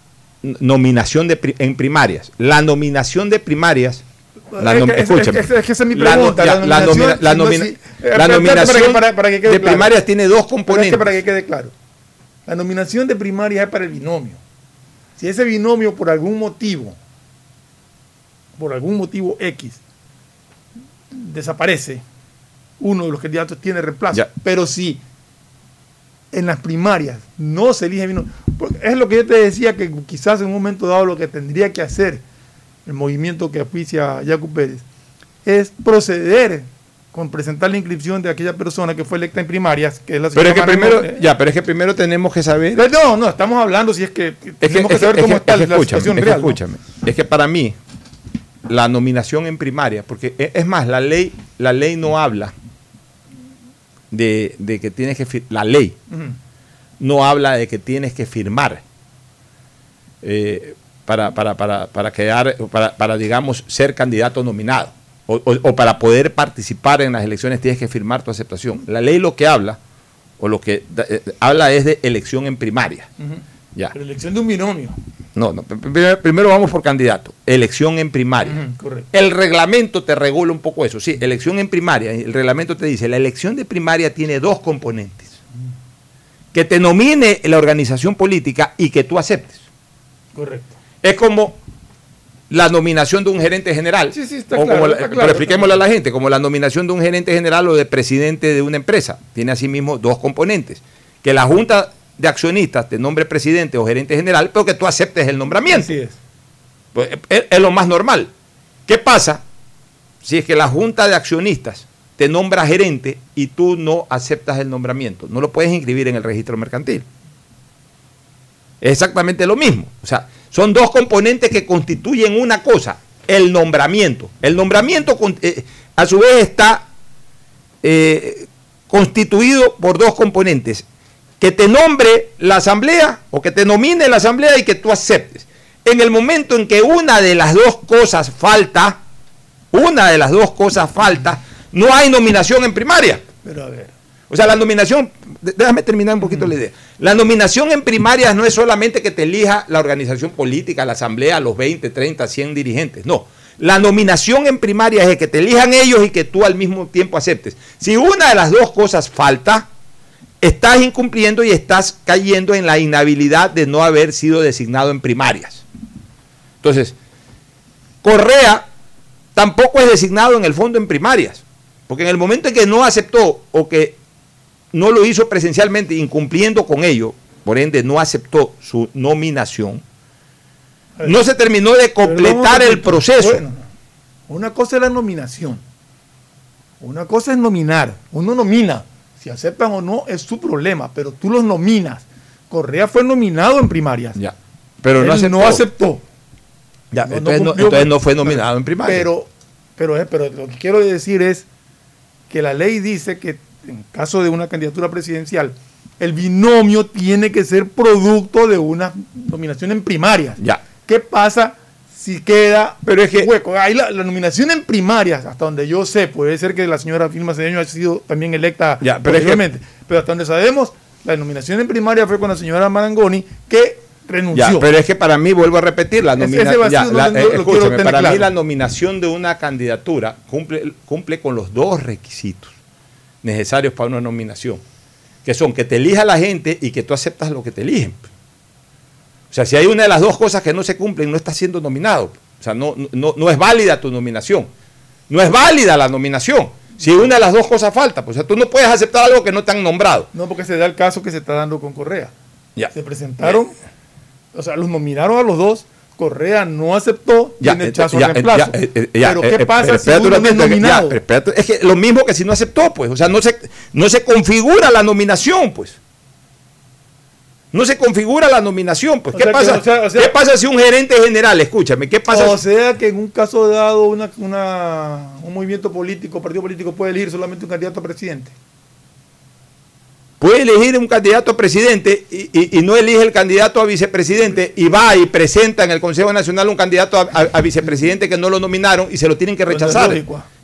nominación de pri- en primarias. La nominación de primarias, la nom- que- es- escúchame, es que- es que esa es mi la pregunta, nominación, de primarias tiene dos que componentes. para que quede claro. La nominación de primarias es para el binomio. Si ese binomio por algún motivo, por algún motivo X, desaparece, uno de los candidatos tiene reemplazo. Ya. Pero si en las primarias no se elige porque es lo que yo te decía que quizás en un momento dado lo que tendría que hacer el movimiento que aficia a Jacob Pérez es proceder con presentar la inscripción de aquella persona que fue electa en primarias, que es la Pero es que señora primero, ya, pero es que primero tenemos que saber. Pero No, no, estamos hablando si es que Es tenemos que saber cómo es está la situación real. ¿no? escúchame. Es que para mí, la nominación en primaria, porque e- es más, la ley, la ley no habla de, de que tienes que la ley no habla de que tienes que firmar eh, para, para, para, para quedar, para, para, digamos, ser candidato nominado. O, o- o para poder participar en las elecciones tienes que firmar tu aceptación. La ley lo que habla, o lo que eh, habla es de elección en primaria. Ya. Pero elección de un binomio. No, no, pr- pr- primero vamos por candidato. Elección en primaria. Ujú, correcto. El reglamento te regula un poco eso. Sí, elección en primaria. El reglamento te dice, la elección de primaria tiene dos componentes. Que te nomine la organización política y que tú aceptes. Correcto. Es como la nominación de un gerente general. Sí, sí, está O claro, como la- está pero claro, expliquémosle a la gente, como la nominación de un gerente general o de presidente de una empresa. Tiene asimismo dos componentes. Que la Junta de Accionistas te nombre presidente o gerente general, pero que tú aceptes el nombramiento. Así es. Pues, es, es lo más normal. ¿Qué pasa si es que la junta de accionistas te nombra gerente y tú no aceptas el nombramiento? No lo puedes inscribir en el registro mercantil. Es exactamente lo mismo. O sea, son dos componentes que constituyen una cosa, el nombramiento. El nombramiento eh, a su vez está eh, constituido por dos componentes. Que te nombre la asamblea o que te nomine la asamblea y que tú aceptes. En el momento en que una de las dos cosas falta, una de las dos cosas falta, no hay nominación en primaria. Pero a ver. O sea, la nominación, déjame terminar un poquito la idea. La nominación en primarias no es solamente que te elija la organización política, la asamblea, los 20, 30, 100 dirigentes. No. La nominación en primarias es que te elijan ellos y que tú al mismo tiempo aceptes. Si una de las dos cosas falta, estás incumpliendo y estás cayendo en la inhabilidad de no haber sido designado en primarias. Entonces, Correa tampoco es designado en el fondo en primarias, porque en el momento en que no aceptó o que no lo hizo presencialmente, incumpliendo con ello, por ende no aceptó su nominación, no se terminó de completar el proceso. Bueno, una cosa es la nominación. Una cosa es nominar. Uno nomina. Si aceptan o no es su problema, pero tú los nominas. Correa fue nominado en primarias. Ya. Pero no aceptó. no aceptó. Ya, No- entonces, no fue nominado en primarias. Pero, pero, eh, pero lo que quiero decir es que la ley dice que en caso de una candidatura presidencial, el binomio tiene que ser producto de una nominación en primarias. ya. ¿Qué pasa si queda Pero es que- hueco? Ahí la, la nominación en primarias, hasta donde yo sé, puede ser que la señora Filma Cedeño haya sido también electa Ya, pero es que- posteriormente. pero hasta donde sabemos, la nominación en primaria fue con la señora Marangoni que renunció. Ya, pero es que para mí, vuelvo a repetir, la nominación. no tener para mí la nominación de una candidatura cumple, cumple con los dos requisitos necesarios para una nominación, que son que te elija la gente y que tú aceptas lo que te eligen. O sea, si hay una de las dos cosas que no se cumplen, no estás siendo nominado. O sea, no, no, no es válida tu nominación. No es válida la nominación. Si una de las dos cosas falta, pues o sea, tú no puedes aceptar algo que no te han nombrado. No, porque se da el caso que se está dando con Correa. Ya. Se presentaron, o sea, los nominaron a los dos. Correa no aceptó, Ya, tiene eh, echazo ya, eh, reemplazo. ya, eh, eh, pero eh, ¿qué eh, pasa si uno un no es nominado? es que lo mismo que si no aceptó, pues. O sea, no se, no se configura la nominación, pues. No se configura la nominación, pues. O ¿Qué, sea que, pasa, o sea, o sea- ¿Qué pasa si un gerente general, escúchame, qué pasa o si- sea que en un caso dado una, una- un movimiento político, partido político puede elegir solamente un candidato a presidente. puede elegir un candidato a presidente y, y- y no elige el candidato a vicepresidente y va y presenta en el Consejo Nacional un candidato a, a- a vicepresidente que no lo nominaron y se lo tienen que rechazar.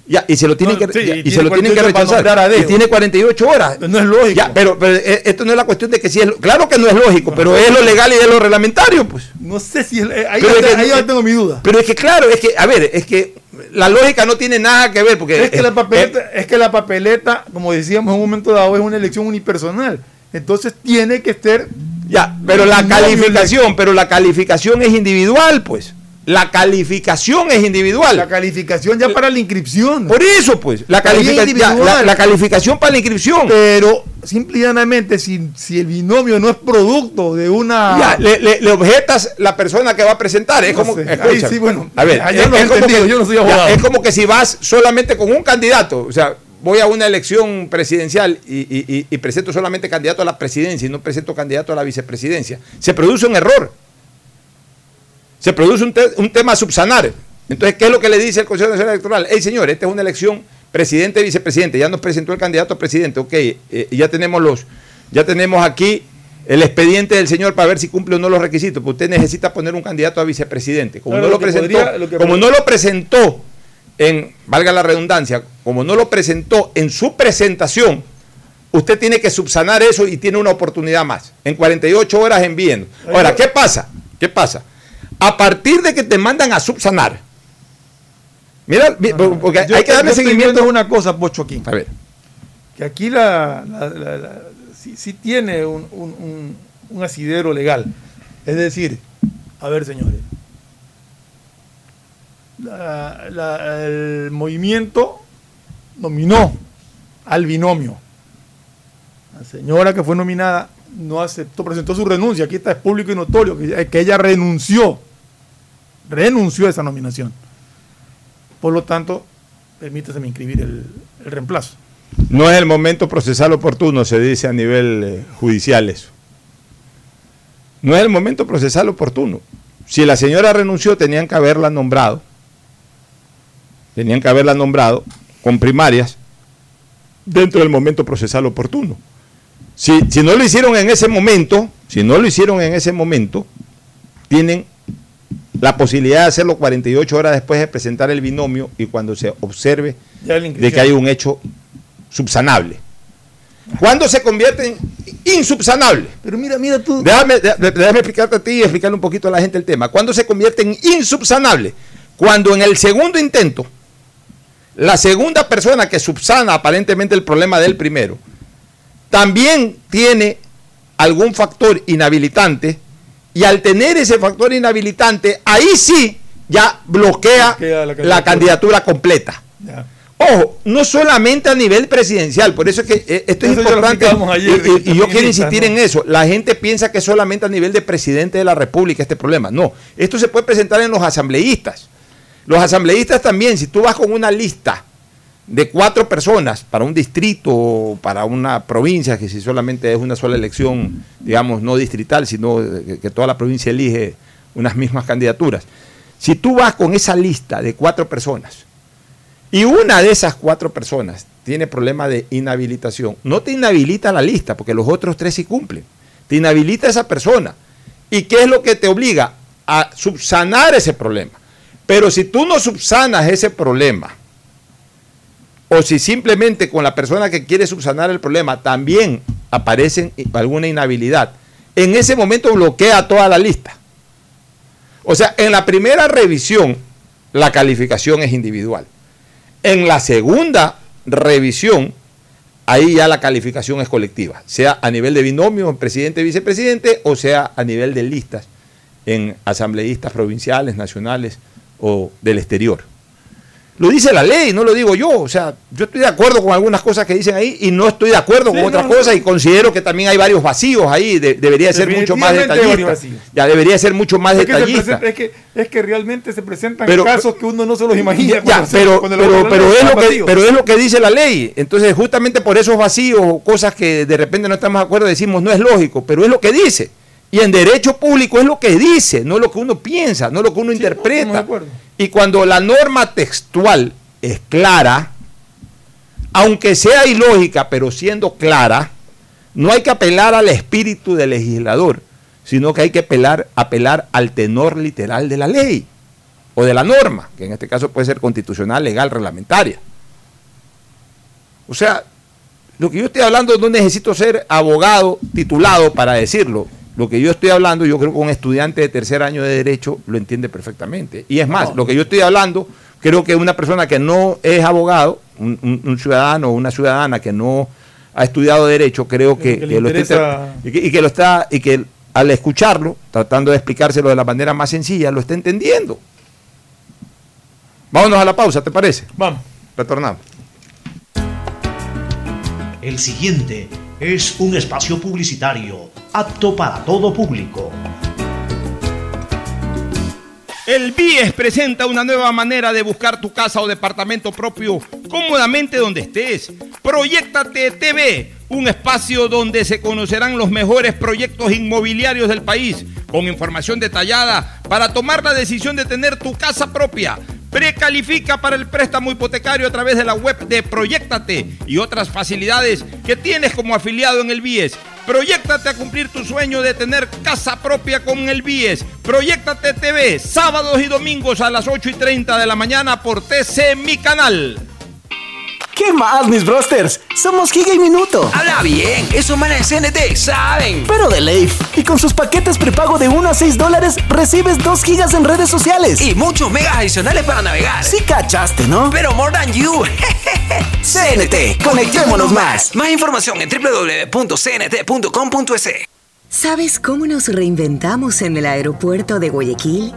Ya, y se lo tienen No, que, sí, ya, y y tiene se lo tienen que 48 para rechazar. a Y tiene 48 horas. No es lógico. Ya, pero, pero, eh, esto no es la cuestión de que si es. Claro que no es lógico, pero es lo legal y es lo reglamentario, pues. No sé si... eh, ahí ya es que- ahí ya tengo mi duda. Pero es que, claro, es que, a ver, es que la lógica no tiene nada que ver, porque. Es que, eh, la papeleta, eh, es que la papeleta, como decíamos en un momento dado, es una elección unipersonal. Entonces tiene que ser... ya, pero la calificación, pero la calificación es individual, pues. La calificación es individual. La calificación ya para la inscripción. Por eso, pues, la, Está bien califica- ya, individual. la, la calificación para la inscripción. Pero simple y llanamente, si, si el binomio no es producto de una... Ya, le, le- le objetas la persona que va a presentar. Es No como, sí, bueno, a ver, es, como que, yo no soy ya, abogado. es como que si vas solamente con un candidato, o sea, voy a una elección presidencial y, y- y- y presento solamente candidato a la presidencia y no presento candidato a la vicepresidencia, se produce un error. Se produce un, te- un tema a subsanar. Entonces, ¿qué es lo que le dice el Consejo Nacional Electoral? Hey, señor, esta es una elección presidente y vicepresidente. Ya nos presentó el candidato a presidente. Ok, eh, ya tenemos los, ya tenemos aquí el expediente del señor para ver si cumple o no los requisitos. Pues usted necesita poner un candidato a vicepresidente. Como Claro, no lo, presentó, podría- lo que como no lo presentó en, valga la redundancia, como no lo presentó en su presentación, usted tiene que subsanar eso y tiene una oportunidad más. En 48 horas envíen. Ahora, ¿qué pasa? ¿Qué pasa? A partir de que te mandan a subsanar, mira, porque Yo- hay que darle seguimiento. viendo una cosa, Pocho, aquí. A ver, Que aquí la, la- la- la- sí, sí tiene un, un- un- un asidero legal. Es decir, a ver, señores. El movimiento nominó al binomio. La señora que fue nominada no aceptó, presentó su renuncia. Aquí está, es público y notorio que, que ella renunció. Renunció a esa nominación. Por lo tanto, permítaseme inscribir el, el reemplazo. no es el momento procesal oportuno, se dice a nivel eh, judicial eso. No es el momento procesal oportuno. Si la señora renunció, tenían que haberla nombrado. Tenían que haberla nombrado con primarias dentro del momento procesal oportuno. Si, si no lo hicieron en ese momento, si no lo hicieron en ese momento, tienen la posibilidad de hacerlo 48 horas después de presentar el binomio y cuando se observe de que hay un hecho subsanable. ¿Cuándo se convierte en insubsanable? Pero mira, mira tú. Déjame, dé- déjame explicarte a ti y explicarle un poquito a la gente el tema. ¿Cuándo se convierte en insubsanable? Cuando en el segundo intento, la segunda persona que subsana aparentemente el problema del primero, también tiene algún factor inhabilitante y al tener ese factor inhabilitante, ahí sí ya bloquea, Bloquea la la, candidatura. completa. Ya. Ojo, no solamente a nivel presidencial, por eso es que eh, esto es Eso importante. ayer, y- yo quiero insistir ¿no? en eso. La gente piensa que solamente a nivel de presidente de la República este problema. No, esto se puede presentar en los asambleístas. Los asambleístas también, si tú vas con una lista de cuatro personas para un distrito o para una provincia, que si solamente es una sola elección, digamos, no distrital, sino que, toda la provincia elige unas mismas candidaturas. Si tú vas con esa lista de cuatro personas y una de esas cuatro personas tiene problema de inhabilitación, no te inhabilita la lista, porque los otros tres sí cumplen. Te inhabilita esa persona. ¿Y qué es lo que te obliga? A subsanar ese problema. Pero si tú no subsanas ese problema, o si simplemente con la persona que quiere subsanar el problema también aparece alguna inhabilidad, en ese momento bloquea toda la lista. O sea, en la primera revisión la calificación es individual. En la segunda revisión, ahí ya la calificación es colectiva, sea a nivel de binomio, en presidente vicepresidente, o sea a nivel de listas en asambleístas provinciales, nacionales o del exterior. Lo dice la ley, no lo digo yo. O sea, yo estoy de acuerdo con algunas cosas que dicen ahí y no estoy de acuerdo Sí, con otras no, cosas y considero que también hay varios vacíos ahí. de- debería ser mucho más detallista. Ya debería ser mucho más Es que, detallista. presenta- es, que, es que realmente se presentan Pero- casos que uno no se los imagina. Ya, cuando se- pero, lo es lo que, pero es lo que dice la ley. Entonces, justamente por esos vacíos o cosas que de repente no estamos de acuerdo, decimos no es lógico, pero es lo que dice. Y en derecho público es lo que dice, no lo que uno piensa, no lo que uno Sí, interpreta. Y cuando la norma textual es clara, aunque sea ilógica, pero siendo clara, no hay que apelar al espíritu del legislador, sino que hay que apelar, apelar al tenor literal de la ley o de la norma, que en este caso puede ser constitucional, legal, reglamentaria. O sea, lo que yo estoy hablando no necesito ser abogado titulado para decirlo. Lo que yo estoy hablando, yo creo que un estudiante de tercer año de derecho lo entiende perfectamente. Y es más, lo que yo estoy hablando, creo que una persona que no es abogado, un, un- un ciudadano o una ciudadana que no ha estudiado derecho, creo que, que le que lo está y que, y que lo está y que al escucharlo, tratando de explicárselo de la manera más sencilla, lo está entendiendo. Vámonos a la pausa, ¿te parece? Vamos. Retornamos. El siguiente es un espacio publicitario apto para todo público. El BIES presenta una nueva manera de buscar tu casa o departamento propio cómodamente donde estés. Proyectate TV, un espacio donde se conocerán los mejores proyectos inmobiliarios del país, con información detallada para tomar la decisión de tener tu casa propia. Precalifica para el préstamo hipotecario a través de la web de Proyectate y otras facilidades que tienes como afiliado en el BIES. Proyectate a cumplir tu sueño de tener casa propia con el BIES. Proyectate TV, sábados y domingos a las 8 y 30 de la mañana por TC Mi Canal. ¿Qué más, mis brosters? Somos Giga y Minuto. Habla bien, esos manes de CNT saben. Pero de Leif. Y con sus paquetes prepago de 1 a 6 dólares, recibes 2 gigas en redes sociales. Y muchos megas adicionales para navegar. Sí cachaste, ¿no? Pero more than you. CNT, conectémonos más. Más información en www.cnt.com.es. ¿Sabes cómo nos reinventamos en el aeropuerto de Guayaquil?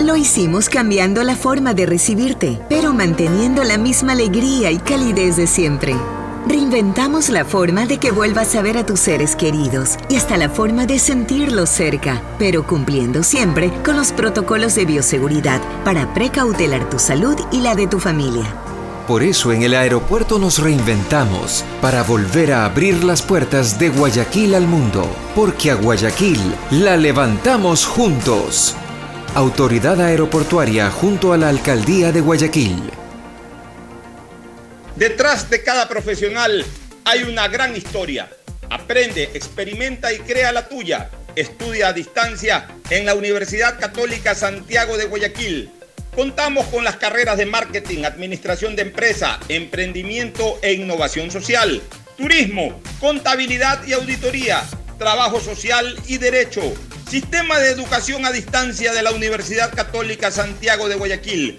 Lo hicimos cambiando la forma de recibirte, pero manteniendo la misma alegría y calidez de siempre. Reinventamos la forma de que vuelvas a ver a tus seres queridos y hasta la forma de sentirlos cerca, pero cumpliendo siempre con los protocolos de bioseguridad para precautelar tu salud y la de tu familia. Por eso en el aeropuerto nos reinventamos para volver a abrir las puertas de Guayaquil al mundo, porque a Guayaquil la levantamos juntos. Autoridad Aeroportuaria junto a la Alcaldía de Guayaquil. Detrás de cada profesional hay una gran historia, Aprende, experimenta y crea la tuya. Estudia a distancia en la Universidad Católica Santiago de Guayaquil. Contamos con las carreras de marketing, administración de empresa, emprendimiento e innovación social, turismo, contabilidad y auditoría, trabajo social y derecho. Sistema de educación a distancia de la Universidad Católica Santiago de Guayaquil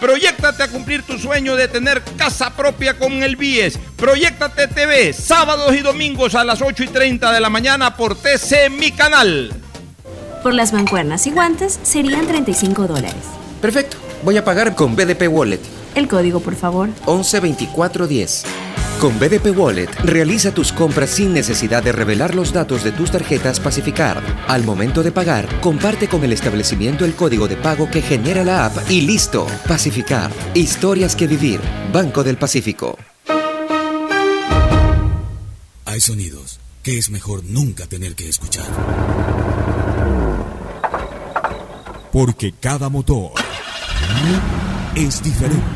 Proyectate a cumplir tu sueño de tener casa propia con el BIES. Proyectate TV, sábados y domingos a las 8 y 30 de la mañana por TC Mi Canal. Por las mancuernas y guantes serían 35 dólares. Perfecto. Voy a pagar con BDP Wallet. El código, por favor. 112410. Con BDP Wallet, realiza tus compras sin necesidad de revelar los datos de tus tarjetas Pacificar. Al momento de pagar, comparte con el establecimiento el código de pago que genera la app y listo. Pacificar. Historias que vivir. Banco del Pacífico. Hay sonidos que es mejor nunca tener que escuchar. Porque cada motor es diferente.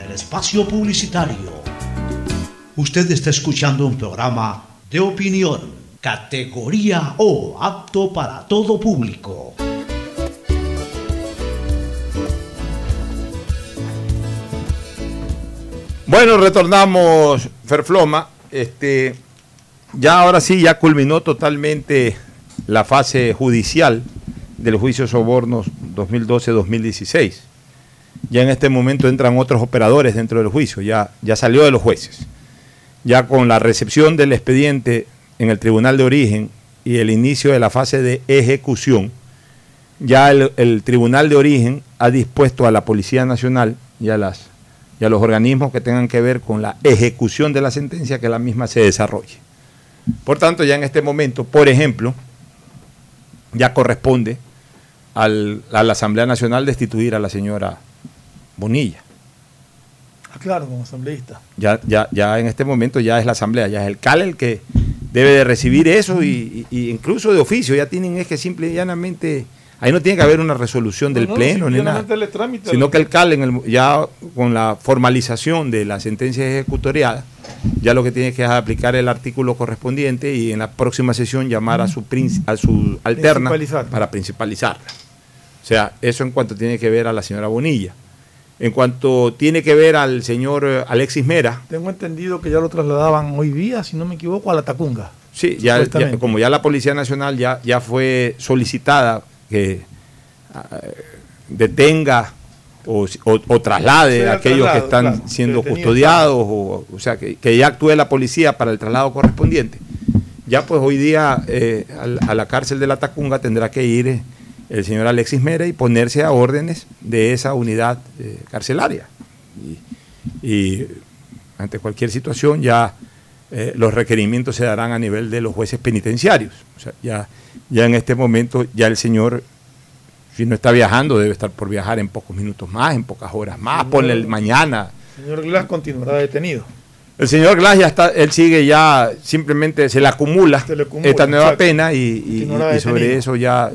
espacio publicitario. Usted está escuchando un programa de opinión, categoría O, apto para todo público. Bueno, retornamos, Ferfloma. Este, ya ahora sí, ya culminó totalmente la fase judicial del juicio Sobornos 2012-2016. Ya en este momento entran otros operadores dentro del juicio, ya, ya salió de los jueces. Ya con la recepción del expediente en el tribunal de origen y el inicio de la fase de ejecución, ya el, tribunal de origen ha dispuesto a la Policía Nacional y a las los organismos que tengan que ver con la ejecución de la sentencia que la misma se desarrolle. Por tanto, ya en este momento, por ejemplo, ya corresponde al- a la Asamblea Nacional destituir a la señora Bonilla. Ah, claro, como asambleísta. Ya, ya, ya en este momento ya es la Asamblea, ya es el CAL el que debe de recibir eso y, y- incluso de oficio, ya tienen es que simple y llanamente, ahí no tiene que haber una resolución del No, no, Pleno ni nada sino que el CAL en el- ya con la formalización de la sentencia ejecutoriada, ya lo que tiene que es aplicar el artículo correspondiente y en la próxima sesión llamar a su, a su alterna Principalizar. para principalizarla. O sea, eso en cuanto tiene que ver a la señora Bonilla. En cuanto tiene que ver al señor eh, Alexis Mera, Tengo entendido que ya lo trasladaban hoy día, si no me equivoco, a la Tacunga. Sí, ya, ya- como ya la Policía Nacional ya, ya fue solicitada que ah, detenga o, o- o traslade a el aquellos traslado, que están claro, siendo custodiados, o, o sea, que, que ya actúe la policía para el traslado correspondiente. Ya pues hoy día eh, al- a, la cárcel de la Tacunga tendrá que ir eh, el señor Alexis Mera y ponerse a órdenes de esa unidad eh, carcelaria. Y, y ante cualquier situación ya eh, los requerimientos se darán a nivel de los jueces penitenciarios. O sea, ya, ya en este momento ya el señor, si no está viajando, debe estar por viajar en pocos minutos más, en pocas horas más, ponle el mañana. Señor Glass continuará detenido. El señor Glass ya está, él sigue ya, simplemente se le acumula, Se le acumula, esta nueva exacto. pena y, y- Continuará y sobre eso ya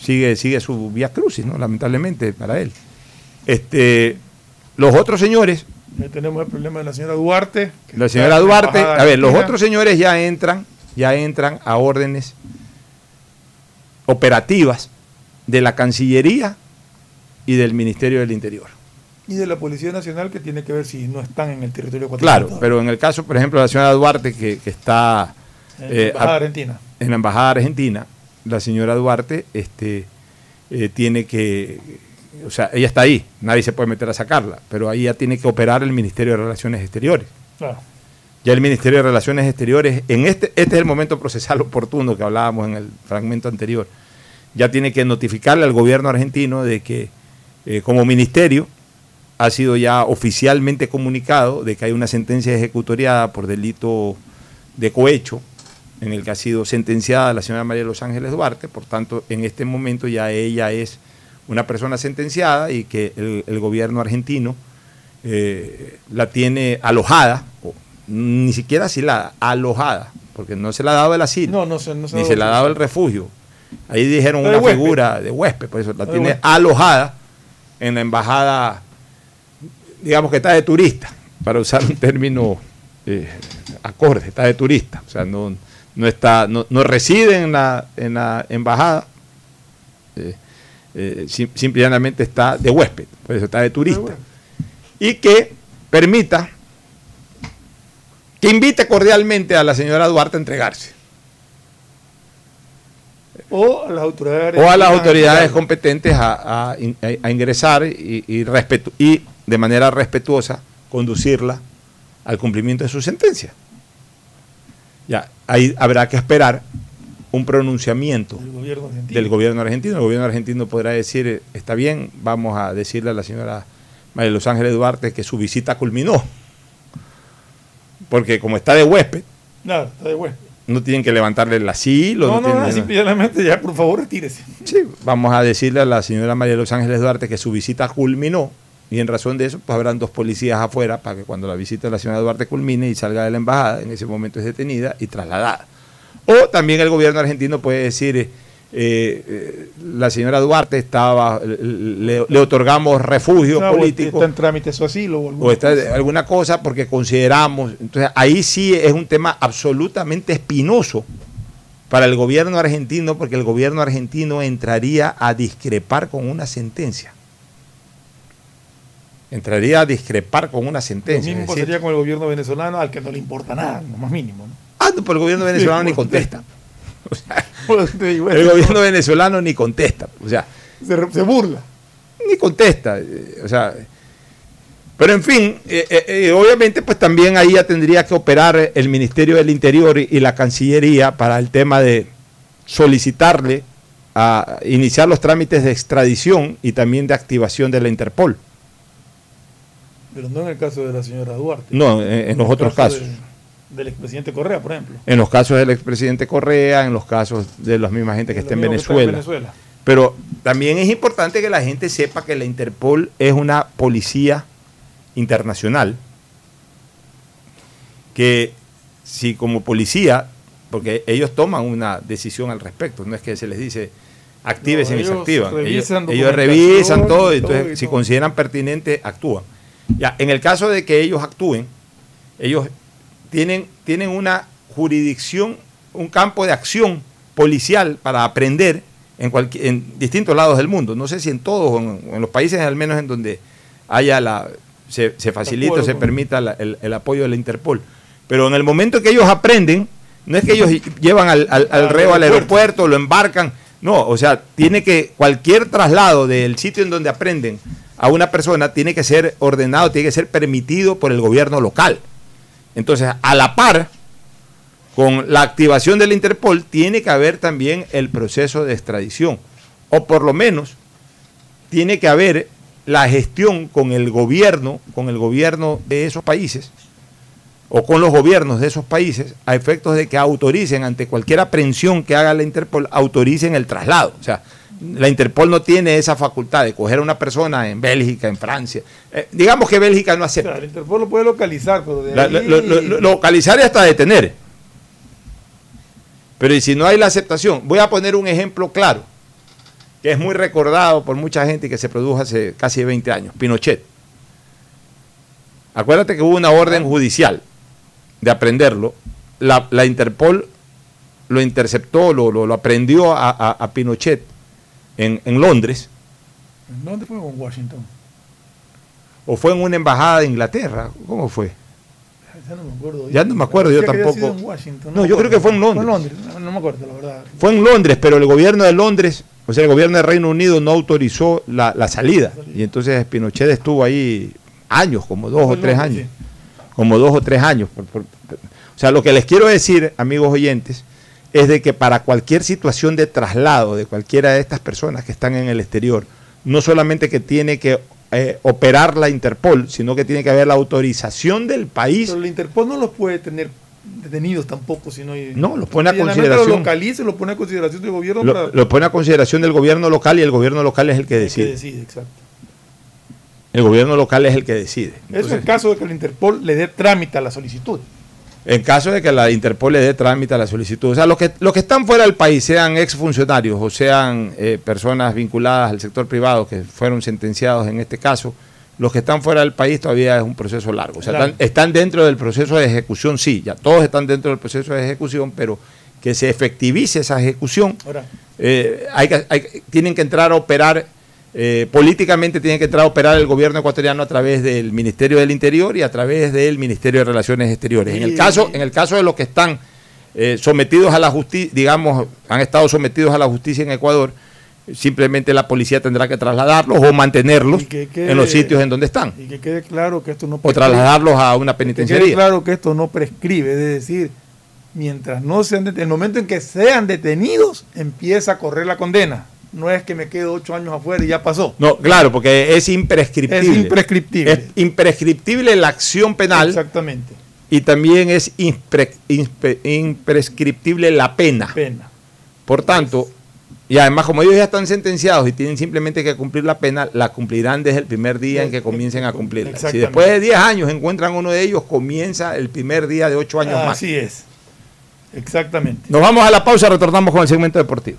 sigue, sigue su vía crucis, ¿no? lamentablemente para él. Este, los otros señores, Ya tenemos el problema de la señora Duarte. la señora Duarte, a ver, los otros señores ya entran, ya entran a órdenes operativas de la Cancillería y del Ministerio del Interior. Y de la Policía Nacional que tiene que ver si no están en el territorio ecuatoriano. Claro, pero en el caso, por ejemplo, de la señora Duarte, que, que está En la eh, Embajada a- Argentina. en la Embajada Argentina, la señora Duarte este, eh, tiene que, o sea, ella está ahí, nadie se puede meter a sacarla, pero ahí ya tiene que operar el Ministerio de Relaciones Exteriores. Claro. Ya el Ministerio de Relaciones Exteriores, en este, este es el momento procesal oportuno que hablábamos en el fragmento anterior, ya tiene que notificarle al gobierno argentino de que eh, como ministerio ha sido ya oficialmente comunicado de que hay una sentencia ejecutoriada por delito de cohecho en el que ha sido sentenciada la señora María de Los Ángeles Duarte, por tanto en este momento ya ella es una persona sentenciada y que el, el gobierno argentino eh, la tiene alojada, o ni siquiera asilada, alojada, porque no se le ha dado el asilo, No, no se, no se ni se le ha dado el refugio. Ahí dijeron una huésped. figura de huésped, por eso la tiene alojada en la embajada, digamos que está de turista, para usar un término eh, acorde, está de turista, o sea, no, no está, no, no reside en la, en la embajada, eh, eh, sim- simple y llanamente está de huésped, por eso está de turista. Y que permita, que invite cordialmente a la señora Duarte a entregarse. O a las autoridades. o a las autoridades competentes a, a in- a- a ingresar y, y, respetu- y de manera respetuosa conducirla al cumplimiento de su sentencia. Ya, ahí habrá que esperar un pronunciamiento del gobierno argentino. del gobierno argentino. El gobierno argentino podrá decir, está bien, vamos a decirle a la señora María Los Ángeles Duarte que su visita culminó. Porque como está de huésped, Nada, está de huésped. no tienen que levantarle el asilo. No, no, tienen- no, simplemente ya, por favor, retírese. Sí, vamos a decirle a la señora María Los Ángeles Duarte que su visita culminó y en razón de eso pues habrán dos policías afuera para que cuando la visita de la señora Duarte culmine y salga de la embajada, en ese momento es detenida y trasladada. O también el gobierno argentino puede decir, eh, eh, la señora Duarte estaba, le, le otorgamos refugio No, político Está en trámite su asilo o alguna o está cosa. alguna cosa porque consideramos, entonces ahí sí es un tema absolutamente espinoso para el gobierno argentino porque el gobierno argentino entraría a discrepar con una sentencia. Entraría a discrepar con una Lo sentencia. mismo es decir, pasaría con el gobierno venezolano, al que no le importa nada, lo más mínimo. ¿no? ah, no, pero el gobierno venezolano ni contesta. el El gobierno venezolano ni contesta. O sea, se, se burla. ni contesta. eh, O sea, pero en fin, eh, eh, eh, obviamente pues también ahí ya tendría que operar el Ministerio del Interior y, y la Cancillería para el tema de solicitarle a iniciar los trámites de extradición y también de activación de la Interpol. Pero no en el caso de la señora Duarte. No, en- en los otros caso casos. de- del expresidente Correa, por ejemplo. En los casos del expresidente Correa, en los casos de la misma gente que está en lo mismo que está en Venezuela. Pero también es importante que la gente sepa que la Interpol es una policía internacional que si como policía, porque ellos toman una decisión al respecto, no es que se les dice actívese No, y se ellos activan. Ellos, revisan ellos documentación revisan todo y entonces todo si consideran pertinente actúan. Ya, en el caso de que ellos actúen, ellos tienen, tienen una jurisdicción, un campo de acción policial para aprender en, distintos lados del mundo. No sé si en todos, o en, los países al menos en donde haya la, se, se facilita, o se permita la- el, el apoyo de la Interpol. Pero en el momento que ellos aprenden, no es que ellos llevan al, al- al reo al aeropuerto, lo embarcan, no, o sea, tiene que cualquier traslado del sitio en donde aprenden a una persona tiene que ser ordenado, tiene que ser permitido por el gobierno local. Entonces, a la par con la activación del Interpol, tiene que haber también el proceso de extradición. O por lo menos, tiene que haber la gestión con el gobierno, con el gobierno de esos países, o con los gobiernos de esos países, a efectos de que autoricen, ante cualquier aprehensión que haga la Interpol, autoricen el traslado. O sea, la Interpol no tiene esa facultad de coger a una persona en Bélgica, en Francia. Eh, digamos que Bélgica no acepta. el Interpol lo puede localizar, pero de La- ahí... lo- lo- lo- localizar y hasta detener. Pero y si no hay la aceptación, voy a poner un ejemplo claro, que es muy recordado por mucha gente y que se produjo hace casi 20 años, Pinochet. Acuérdate que hubo una orden judicial de aprenderlo. La, la Interpol lo interceptó, lo, lo, lo aprendió a, a- a Pinochet en, en Londres, ¿Dónde fue con Washington? o fue en una embajada de Inglaterra. ¿Cómo fue? Ya no me acuerdo. Ya no me acuerdo yo tampoco. en Washington, No, yo creo que fue en Londres. No, no me acuerdo, la verdad. Fue en Londres, pero el gobierno de Londres, o sea, el gobierno del Reino Unido no autorizó la, la salida. Y entonces Pinochet estuvo ahí años, como dos Fue o en tres Londres, años. Como dos o tres años. por- por- por- o sea, lo que les quiero decir, amigos oyentes, es de que para cualquier situación de traslado de cualquiera de estas personas que están en el exterior, no solamente que tiene que eh, operar la Interpol, sino que tiene que haber la autorización del país. Pero el Interpol no los puede tener detenidos tampoco, sino No, los pone a consideración. Lo localiza lo pone a consideración del gobierno Lo, para lo pone a consideración del gobierno local y el gobierno local es el que que decide. decide, exacto. El gobierno local es el que decide. Eso en caso de que el Interpol le dé trámite a la solicitud. En caso de que la Interpol le dé trámite a la solicitud. O sea, los que, los que están fuera del país, sean exfuncionarios o sean eh, personas vinculadas al sector privado que fueron sentenciados en este caso, los que están fuera del país todavía es un proceso largo. O sea, Claro. están, están dentro del proceso de ejecución, sí, ya todos están dentro del proceso de ejecución, pero que se efectivice esa ejecución, eh, hay que- hay que- tienen que entrar a operar, eh, políticamente tiene que entrar a operar el gobierno ecuatoriano a través del Ministerio del Interior y a través del Ministerio de Relaciones Exteriores. En el caso, en el caso de los que están eh, sometidos a la justicia, digamos, han estado sometidos a la justicia en Ecuador, simplemente la policía tendrá que trasladarlos o mantenerlos Y que quede- en los sitios en donde están, y que quede claro que esto no o trasladarlos a una Que quede penitenciaría. claro que esto no prescribe, es decir, mientras no sean detenidos, el momento en que sean detenidos, empieza a correr la condena. No es que me quedo ocho años afuera y ya pasó. No, claro, porque es imprescriptible. Es imprescriptible. Es imprescriptible la acción penal. Exactamente. Y también es impre- impre- imprescriptible la pena. Pena. Por tanto, y además como ellos ya están sentenciados y tienen simplemente que cumplir la pena, la cumplirán desde el primer día en que comiencen a cumplirla. Si después de 10 años encuentran uno de ellos, comienza el primer día de 8 años más. Así es. Exactamente. Nos vamos a la pausa, retornamos con el segmento deportivo.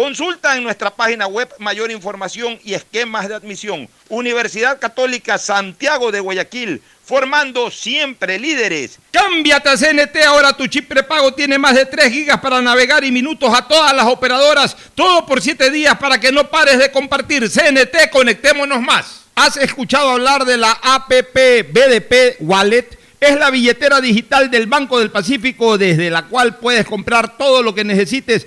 Consulta en nuestra página web mayor información y esquemas de admisión. Universidad Católica Santiago de Guayaquil, formando siempre líderes. Cámbiate a CNT, ahora tu chip prepago tiene más de 3 gigas para navegar y minutos a todas las operadoras, todo por 7 días para que no pares de compartir. CNT, conectémonos más. ¿Has escuchado hablar de la APP BDP Wallet? Es la billetera digital del Banco del Pacífico desde la cual puedes comprar todo lo que necesites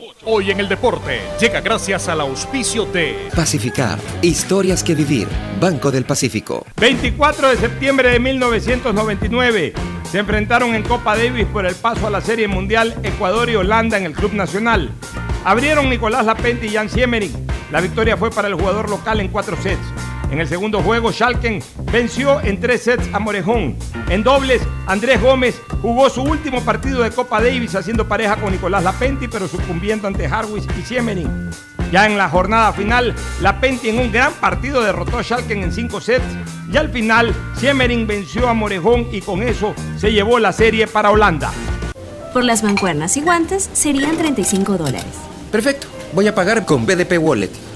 Hoy en el deporte llega gracias al auspicio de Pacificar, historias que vivir, Banco del Pacífico. 24 de septiembre de 1999 se enfrentaron en Copa Davis por el paso a la Serie Mundial Ecuador y Holanda en el Club Nacional. Abrieron Nicolás Lapente y Jan Siemering. La victoria fue para el jugador local en cuatro sets. En el segundo juego, Schalken venció en tres sets a Morejón. En dobles, Andrés Gómez jugó su último partido de Copa Davis haciendo pareja con Nicolás Lapenti, pero sucumbiendo ante Harwis y Siemering. Ya en la jornada final, Lapenti en un gran partido derrotó a Schalken en cinco sets y al final, Siemering venció a Morejón y con eso se llevó la serie para Holanda. Por las mancuernas y guantes serían 35 dólares. Perfecto, voy a pagar con BDP Wallet.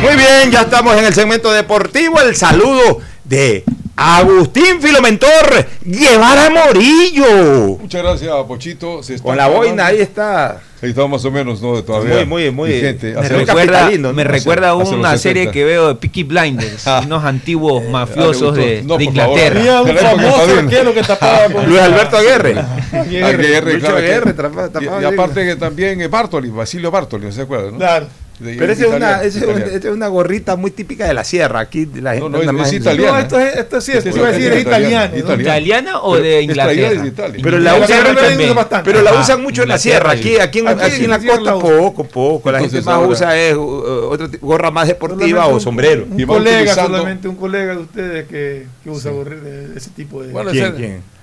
Muy bien, ya estamos en el segmento deportivo. El saludo de Agustín Filomentor Guevara Morillo. Muchas gracias, Pochito. Se está Con la boina, ahí está. Ahí está más o menos, ¿no? Todavía. Muy, muy, muy- vigente. me recuerda, ¿no? me recuerda a Hace los una 70. serie que veo de Peaky Blinders, unos antiguos mafiosos Ah, le de. No, favor. Inglaterra. Un famoso que tapaba con Luis Alberto Aguirre. Claro que- Aguirre, tapaba y, aparte que también eh, Bartoli, Basilio Bartoli, ¿se acuerdan? No? Claro. Pero esa es, una, esa es un- una gorrita muy típica de la sierra. Aquí la gente no, anda es- es italiana. No, esto, es, esto sí, esto Sí, iba a decir es italiana, italiano. ¿no? italiana. ¿Italiana o de Inglaterra? Pero la usan, bastante. pero la usan mucho en la sierra. Aquí, aquí, en, Aquí aquí en la costa poco, poco. La gente más usa es uh, otra gorra más deportiva Solamente o sombrero. Un colega, utilizando- solamente un colega de ustedes que, que usa gorri- de ese tipo de. Bueno, ¿Quién, ese- quién?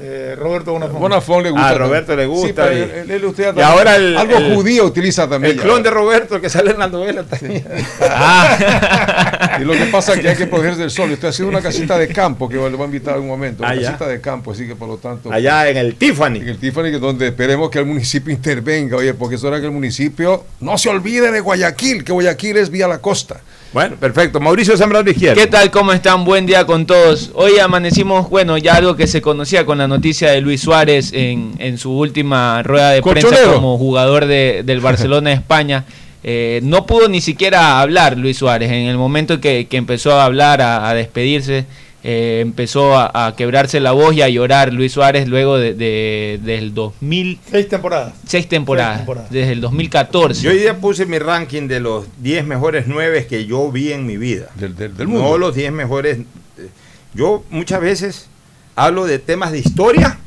Eh, Roberto Bonafón. Bonafón le gusta. Ah, Roberto le gusta Sí, pero y- él, él utiliza y ahora el- algo el- judío utiliza también. El clon de Roberto que sale en la novela también. Y lo que pasa es que hay que protegerse del sol. Estoy haciendo una casita de campo que le voy a invitar en un momento. Una Ah, casita de campo, así que por lo tanto. Allá en el Tiffany. En el Tiffany, donde esperemos que el municipio intervenga, oye, porque eso era que el municipio no se olvide de Guayaquil, que Guayaquil es vía la costa. Bueno, perfecto. Mauricio Zambrano Izquierdo. ¿Qué tal? ¿Cómo están? Buen día con todos. Hoy amanecimos, bueno, ya algo que se conocía con la noticia de Luis Suárez en, en su última rueda de prensa como jugador de- del Barcelona de España. Eh, no pudo ni siquiera hablar Luis Suárez. En el momento que, que empezó a hablar, a, a despedirse, eh, empezó a, a quebrarse la voz y a llorar Luis Suárez luego de, de- del 2000, Seis temporadas. seis temporadas, Seis temporadas. desde el 2014. Yo hoy día puse mi ranking de los 10 mejores 9 que yo vi en mi vida. Del, del, del no mundo. los 10 mejores. eh, Yo muchas veces hablo de temas de historia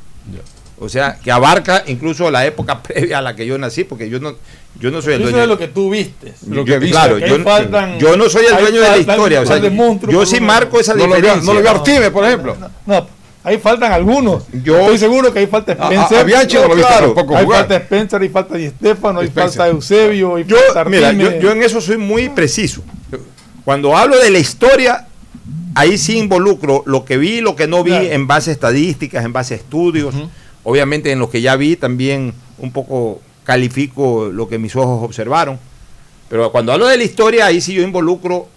O sea, que abarca incluso la época previa a la que yo nací, porque yo no, yo no soy el Eso dueño. es lo que tú viste. Lo que claro, yo, ahí faltan- yo no soy el dueño de la historia. O sea, yo sí marco esa No lo veo- diferencia. no lo veo a Artime, por ejemplo. No, ahí faltan algunos. Yo- Estoy seguro que ahí falta A- a- Spencer. a Bianchi no lo viste tampoco Ahí jugar. falta Spencer, ahí falta Di Stefano, ahí falta Eusebio, ahí Yo, falta mira, yo, yo en eso soy muy preciso. Cuando hablo de la historia, ahí sí involucro lo que vi y lo que no vi Claro. en base a estadísticas, en base a estudios. Obviamente en lo que ya vi también un poco califico lo que mis ojos observaron. Pero cuando hablo de la historia, ahí sí yo involucro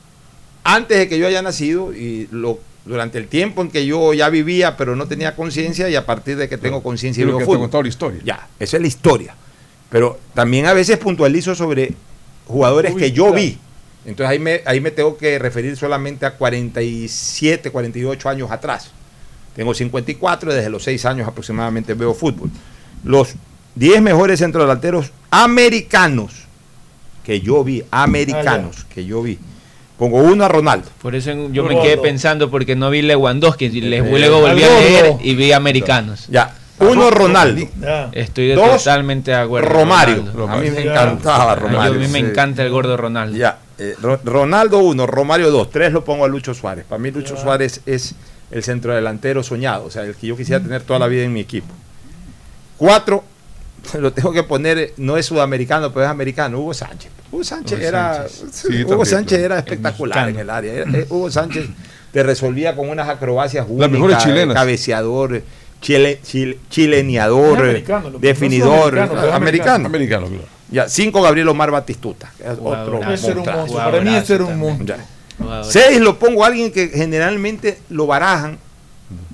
antes de que yo haya nacido y lo, durante el tiempo en que yo ya vivía, pero no tenía conciencia y a partir de que tengo conciencia y lo que te fútbol. contó la historia. Ya, esa es la historia. Pero también a veces puntualizo sobre jugadores que yo vi. Entonces ahí me, ahí me tengo que referir solamente a 47, 48 años atrás. Tengo 54 y desde los 6 años aproximadamente veo fútbol. Los 10 mejores centrodelanteros americanos que yo vi, americanos que yo vi. Pongo uno a Ronaldo. Por eso yo me quedé pensando porque no vi Lewandowski, les Eh, luego volví a leer y vi americanos. Ya, uno Ronaldo. Estoy de- Dos, totalmente de acuerdo. Romario. Ronaldo. A mí me encantaba Ah, yo- Romario. A mí me encanta el gordo Ronaldo. Ya, eh, Ro- Ronaldo 1, Romario 2, 3 lo pongo a Lucho Suárez. Para mí Lucho Suárez es el centrodelantero soñado, o sea, el que yo quisiera tener toda la vida en mi equipo. 4, lo tengo que poner, eh, no es sudamericano, pero es americano, Hugo Sánchez. Hugo Sánchez Hugo era Sánchez. Sí, Hugo también, Sánchez claro. era espectacular en el área. Era- eh, Hugo Sánchez te resolvía con unas acrobacias únicas, cabeceador, chile, chile- chileneador, americano, definidor, no americano, americano. Americano, claro. Ya, 5 Gabriel Omar Batistuta, es otro Ese era monstruo. Para mí ese era un monstruo. Seis lo pongo a alguien que generalmente lo barajan,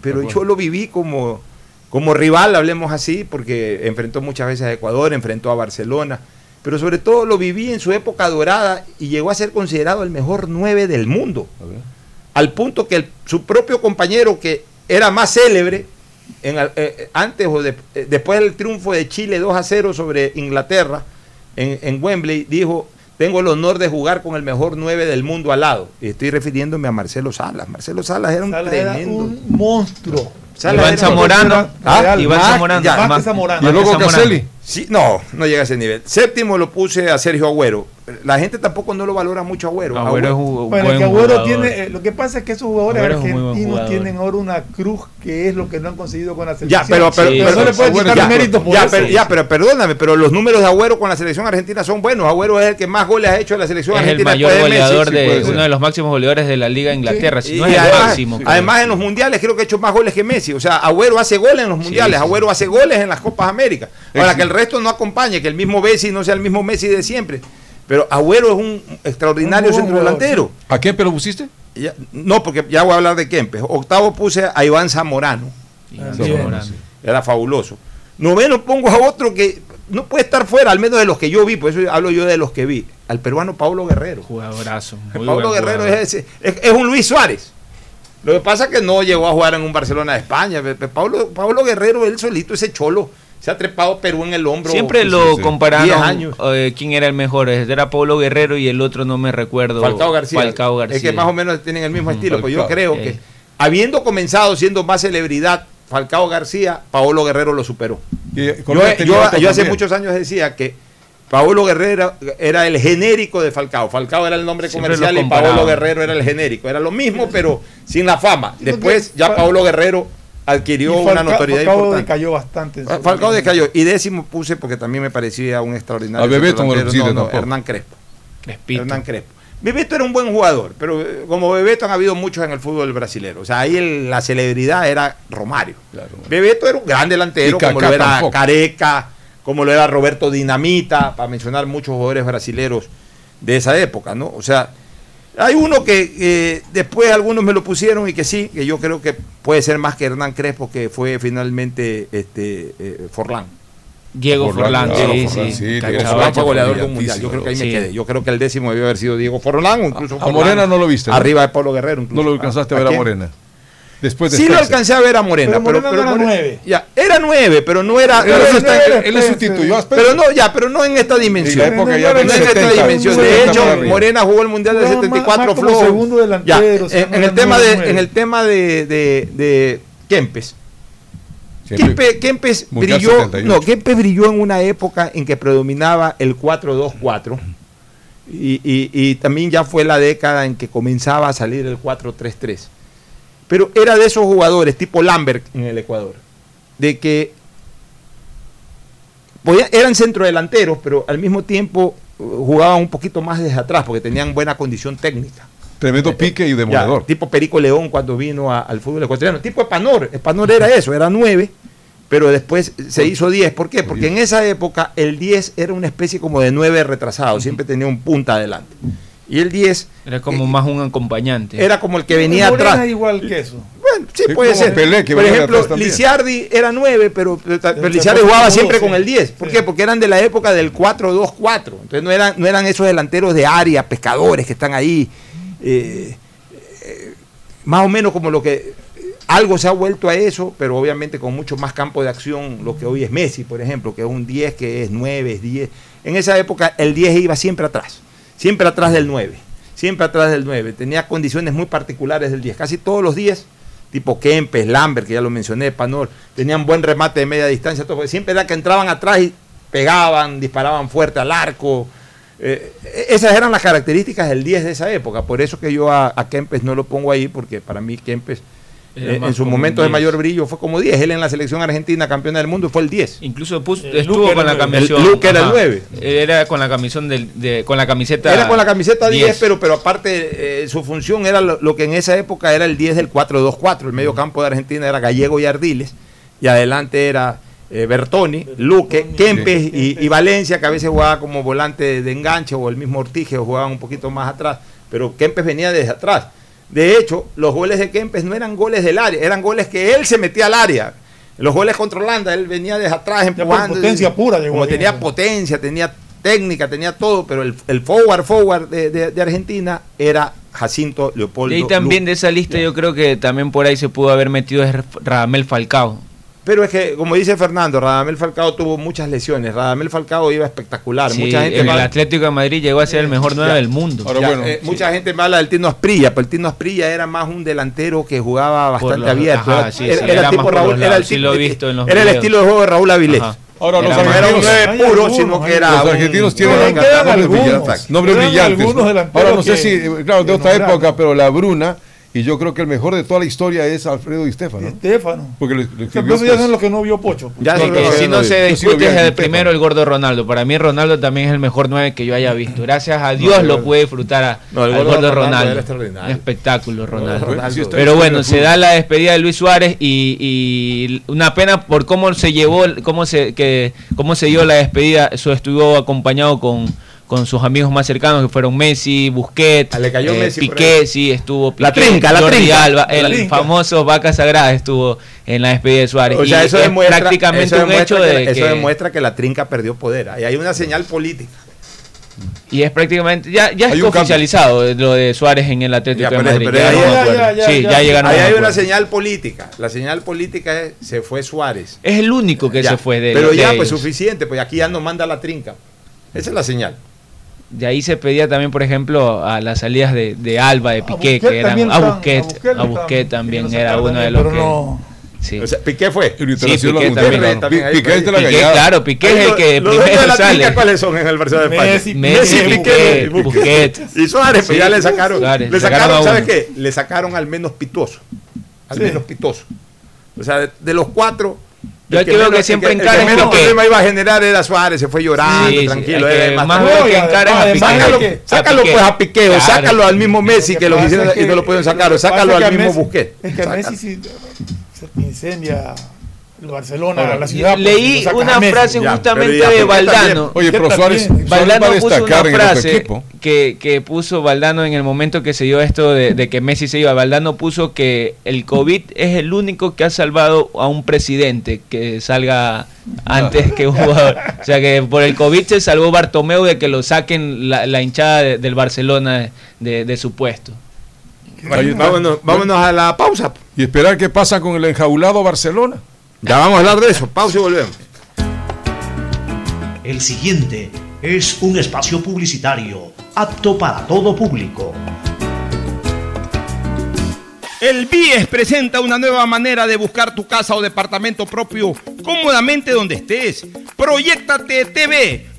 pero yo lo viví como, como rival, hablemos así, porque enfrentó muchas veces a Ecuador, enfrentó a Barcelona, pero sobre todo lo viví en su época dorada y llegó a ser considerado el mejor 9 del mundo. Al punto que el- su propio compañero, que era más célebre, en, el- eh, antes o de- eh, después del triunfo de Chile 2 a 0 sobre Inglaterra en, en Wembley, dijo, tengo el honor de jugar con el mejor 9 del mundo al lado. Y estoy refiriéndome a Marcelo Salas. Marcelo Salas era un Salas era tremendo... un monstruo. Salas Iván Zamorano. Ah, Iván Zamorano. ya. Y luego. Caselli. Sí, no, no llega a ese nivel. Séptimo lo puse a Sergio Agüero. La gente tampoco no lo valora mucho Agüero. Agüero es un Bueno, buen que Agüero jugador. tiene, eh, lo que pasa es que esos jugadores Agüero argentinos tienen ahora una cruz que es lo que no han conseguido con la Ya, selección. pero, pero, Sí, pero- no le puedes Agüero- quitar ya, méritos por ya, eso. pero, ya, pero perdóname, pero los números de Agüero con la selección argentina son buenos. Agüero es el que más goles ha hecho en la selección Es el argentina. mayor después de Messi. goleador Sí, de uno de los máximos goleadores de la Liga de Inglaterra, si Y no es el además, máximo. creo. además en los mundiales creo que ha hecho más goles que Messi. O sea, Agüero hace goles en los mundiales, sí. Agüero hace goles en las Copas América. Ahora Sí. que el resto no acompañe, que el mismo Messi no sea el mismo Messi de siempre. Pero Agüero es un extraordinario Un buen centrodelantero. ¿A quién pero pusiste? Ya- No, porque ya voy a hablar de Kempes. Octavo puse a Iván Zamorano. Iván Bien. Zamorano. Era fabuloso. Noveno pongo a otro que no puede estar fuera, al menos de los que yo vi, por eso hablo yo de los que vi. Al peruano Pablo Guerrero. Jugadorazo. muy Pablo buen Guerrero jugador. es, ese- es, es un Luis Suárez. Lo que pasa es que no llegó a jugar en un Barcelona de España. Pablo, Pablo Guerrero, él solito, ese cholo, se ha trepado Perú en el hombro. Siempre lo sí, sí. 10 compararon años. eh, quién era el mejor. Era Pablo Guerrero y el otro no me recuerdo. Falcao García. Falcao García. Es que más o menos tienen el mismo estilo, pero yo creo Eh. que habiendo comenzado siendo más celebridad Falcao García, Paolo Guerrero lo superó. Y Yo, tenía yo- hace muchos años decía que Paolo Guerrero era el genérico de Falcao. Falcao era el nombre Siempre comercial y Paolo. Guerrero era el genérico. Era lo mismo, pero sin la fama. Después ya Paolo Guerrero adquirió una notoriedad Falcao importante. decayó bastante. en su Falcao decayó. Y décimo puse porque también me parecía un extraordinario. A Bebeto no No. Hernán Crespo. Crespito. Hernán Crespo. Bebeto era un buen jugador, pero eh, como Bebeto han habido muchos en el fútbol brasilero. O sea, ahí el- la celebridad era Romario. Claro. Bebeto era un gran delantero, como lo era tampoco. Careca, como lo era Roberto Dinamita, para mencionar muchos jugadores brasileros de esa época, ¿no? O sea, hay uno que eh, después algunos me lo pusieron y que sí, que yo creo que puede ser más que Hernán Crespo, que fue finalmente este eh, Forlán. Diego Forlán, Forlán, sí, Forlán, sí. sí. Forlán fue goleador de un mundial. Yo creo que ahí me quedé. Yo creo que el décimo debió haber sido Diego Forlán, incluso A Forlán, Morena no lo viste, ¿no? Arriba de Pablo Guerrero. incluso. No lo alcanzaste a ver a? Morena. Después de Sí lo alcancé a ver a Morena, Pero pero, Morena pero no era Morena- nueve. Ya, era nueve, pero no era. Pero no está- está- él le sustituyó a Spencer. pero no, ya, pero no en esta dimensión. En la época no, ya no del en esta 70, dimensión. un De 70 hecho. Morena jugó el mundial del Jugaba más- 74 más como flojo. segundo delantero, Ya, o sea, en, no en el tema de, nueve. en el tema de, de, de Kempes. Kempe, Kempes Mundial brilló, 71. no, Kempes brilló en una época en que predominaba el 4-2-4 y, y- y también ya fue la década en que comenzaba a salir el 4-3-3. Pero era de esos jugadores tipo Lambert en el Ecuador, de que eran centrodelanteros, pero al mismo tiempo eh, jugaban un poquito más desde atrás porque tenían buena condición técnica. Tremendo pique y Ya, demoledor. tipo Perico León cuando vino a- al fútbol ecuatoriano. Tipo Epanor. Epanor era eso, era 9, pero después se hizo 10. ¿Por qué? Porque en esa época el 10 era una especie como de 9 retrasado. Siempre tenía un punta adelante. Y el 10 Era como más un acompañante. era como el que venía Morena atrás. igual que eso. Bueno, sí, Sí, puede ser. Pelé, que Por ejemplo. Lisiardi era 9, pero, pero, pero Pero Lisiardi jugaba puso siempre dos, con el 10. ¿Por Sí. qué? Porque eran de la época del 4-2-4. Entonces no eran, no eran esos delanteros de área, pescadores que están ahí. eh, eh, más o menos como lo que algo se ha vuelto a eso, pero obviamente con mucho más campo de acción, lo que hoy es Messi, por ejemplo, que es un 10, que es 9, es 10. En esa época el 10 iba siempre atrás, siempre atrás del 9, siempre atrás del 9. Tenía condiciones muy particulares del 10. Casi todos los 10, tipo Kempes, Lambert, que ya lo mencioné, Panor, tenían buen remate de media distancia, todo, siempre era que entraban atrás y pegaban, disparaban fuerte al arco. Eh, esas eran las características del 10 de esa época. Por eso que yo a Kempes no lo pongo ahí, porque para mí Kempes Eh, en su como momento un de 10. mayor brillo fue como 10. Él en la selección argentina, campeona del mundo, fue el 10. Incluso puso- El estuvo Luke con la camiseta. Luke era el nueve. Era con la camisón del, de, con la camiseta. Era con la camiseta 10, 10. pero, pero aparte eh, su función era lo, lo que en esa época era el 10 del 4-2-4. El medio campo de Argentina era Gallego y Ardiles. Y adelante era eh, Bertoni, Luque, Kempes y, y Valencia, que a veces jugaba como volante de enganche, o el mismo Ortiz, que jugaban un poquito más atrás. Pero Kempes venía desde atrás. De hecho, los goles de Kempes no eran goles del área, eran goles que él se metía al área. Los goles contra Holanda, él venía desde atrás por empujando. potencia pura llegó Como tenía potencia, tenía técnica, tenía todo, pero el, el forward, forward de, de- de Argentina era Jacinto Leopoldo. Y también de esa lista yo creo que también por ahí se pudo haber metido es Radamel Falcao. Pero es que, como dice Fernando, Radamel Falcao tuvo muchas lesiones. Radamel Falcao iba espectacular. Sí, mucha gente en el Atlético de Madrid llegó a ser el mejor nueve ya. del mundo. Ahora, ya, bueno, eh, sí. Mucha gente me habla del Tino Asprilla, pero el Tino Asprilla era más un delantero que jugaba bastante los- abierto. ajá, era, sí, era- sí, era era tipo Raúl, era el, lados, sí tipo- lo he visto en los era el videos. estilo de juego de Raúl Avilés. Ajá. Ahora los Era No era un argentinos, Hay puro, algunos, sino que era. los argentinos un- tienen No, nombres brillantes, ¿no? Ahora no sé que- si, eh, claro, de otra época, pero la Bruna, y yo creo que el mejor de toda la historia es Alfredo Di Stefano. Estefano. Porque le Pero escribió, eso ya pues, son los que no vio Pocho. pues. Ya Sí, no, que no, si no, no se lo discute es el primero el gordo Ronaldo. Para mí Ronaldo también es el mejor nueve que yo haya visto. Gracias a Dios lo pude disfrutar a, No, el al gordo gordo Ronaldo. Un espectáculo Ronaldo. Ronaldo. Sí, está Pero en bueno, se da la despedida de Luis Suárez y, y una pena por cómo se llevó, cómo se, que, cómo se dio la despedida. Eso estuvo acompañado con, con sus amigos más cercanos que fueron Messi, Busquets, Ah, le cayó eh, Messi Piqué, sí, estuvo La Piqué, trinca, la Jordi trinca. Alba, La el trinca. famoso Vaca Sagrada estuvo en la despedida de Suárez. O sea, Y eso es demuestra, prácticamente eso un demuestra hecho que, de eso que- demuestra que la trinca perdió poder. Ahí hay una señal política. Y es prácticamente, ya, ya está cambio. oficializado lo de Suárez en el Atlético Ya, de Madrid. pero ya sí, ya, llegaron Ahí hay una señal política. La señal política es se fue Suárez. Es el único que se fue de Pero de ya, pues ellos. suficiente, pues aquí ya no manda la trinca. Esa es la señal. De ahí se pedía también, por ejemplo, a las salidas de, de Alba, de Piqué, que eran a Busquets, a Busquets también era uno de los pero que... no. Sí. O sea, Piqué fue. Y ahorita Sí, nació la Piqué Mundial. también. También ahí Piqué fue. es de la Piqué, gallada. claro, Piqué es el que primero la sale. ¿cuáles son en el Barcelona de España? Messi, Messi, Piqué, Piqué, Busquets. Busquets. Y Suárez, pues Sí, ya le sacaron. Suárez, le sacaron ¿sabes qué? Le sacaron al menos pituoso. Al Sí. menos pitoso. O sea, de, de los cuatro. Yo el veo que menos- siempre encara el que menos problema iba a generar era Suárez, se fue llorando, Sí, sí, tranquilo. eh, más veo que encara es a además Piqué. Sácalo, sácalo pues a Piqué o Claro. sácalo al mismo Messi que lo es y no lo pueden sacar, o sácalo al mismo Busquets. Es que. Messi se te incendia Barcelona, Ahora, la ciudad. Leí una frase Ya, justamente ya, de Valdano. Oye, pero Suárez, Valdano puso una destacar en otro frase equipo. que, que puso Valdano en el momento que se dio esto de, de que Messi se iba. Valdano puso que el COVID es el único que ha salvado a un presidente que salga antes que un jugador. O sea que por el COVID se salvó Bartomeu de que lo saquen la, la hinchada de- del Barcelona de, de su puesto. Bueno, vámonos, vámonos a la pausa. Y esperar qué pasa con el enjaulado Barcelona. Ya vamos a hablar de eso. Pausa y volvemos. El siguiente es un espacio publicitario apto para todo público. El BIES presenta una nueva manera de buscar tu casa o departamento propio cómodamente donde estés. Proyectate TV,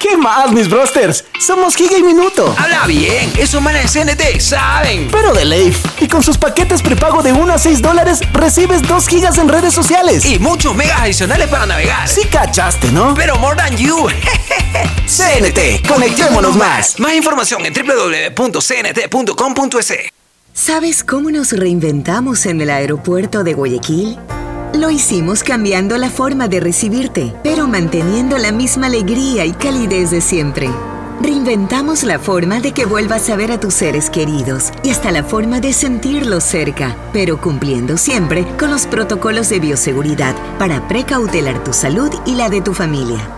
¿Qué más, mis brosters? Somos Giga y Minuto. Habla bien, esos manes de CNT saben. Pero de Leif. Y con sus paquetes prepago de 1 a 6 dólares, recibes 2 gigas en redes sociales. Y muchos megas adicionales para navegar. Sí cachaste, ¿no? Pero more than you. CNT, conectémonos más. Más información en www.cnt.com.es. ¿Sabes cómo nos reinventamos en el aeropuerto de Guayaquil? Lo hicimos cambiando la forma de recibirte, pero manteniendo la misma alegría y calidez de siempre. Reinventamos la forma de que vuelvas a ver a tus seres queridos y hasta la forma de sentirlos cerca, pero cumpliendo siempre con los protocolos de bioseguridad para precautelar tu salud y la de tu familia.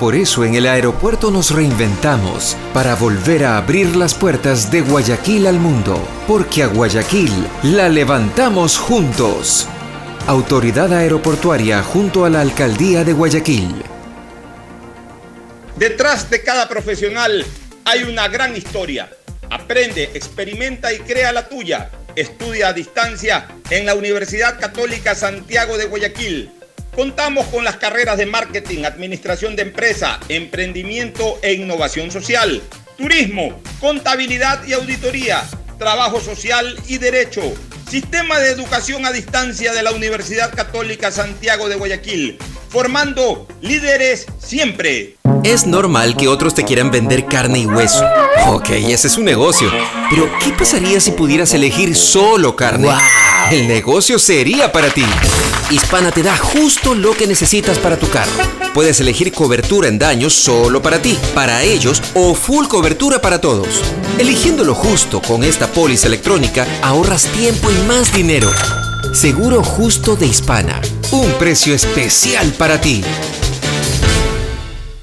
Por eso en el aeropuerto nos reinventamos para volver a abrir las puertas de Guayaquil al mundo, porque a Guayaquil la levantamos juntos. Autoridad Aeroportuaria junto a la Alcaldía de Guayaquil. Detrás de cada profesional hay una gran historia. Aprende, experimenta y crea la tuya. Estudia a distancia en la Universidad Católica Santiago de Guayaquil. Contamos con las carreras de marketing, administración de empresa, emprendimiento e innovación social, turismo, contabilidad y auditoría, trabajo social y derecho. Sistema de Educación a Distancia de la Universidad Católica Santiago de Guayaquil, formando líderes siempre. Es normal que otros te quieran vender carne y hueso. Ok, ese es un negocio. Pero, ¿qué pasaría si pudieras elegir solo carne? El negocio sería para ti. Hispana te da justo lo que necesitas para tu carro. Puedes elegir cobertura en daños solo para ti, para ellos o full cobertura para todos. Eligiendo lo justo con esta póliza electrónica, ahorras tiempo y más dinero. Seguro justo de Hispana. Un precio especial para ti.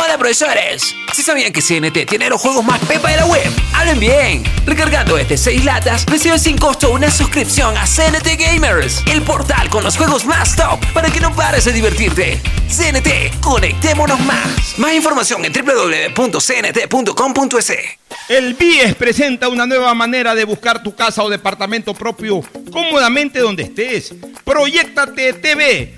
Hola profesores, ¿sí sabían que CNT tiene los juegos más pepa de la web? Hablen bien. Recargando este 6 latas, recibes sin costo una suscripción a CNT Gamers, el portal con los juegos más top para que no pares de divertirte. CNT, conectémonos más. Más información en www.cnt.com.es. El BIES presenta una nueva manera de buscar tu casa o departamento propio cómodamente donde estés. Proyectate TV,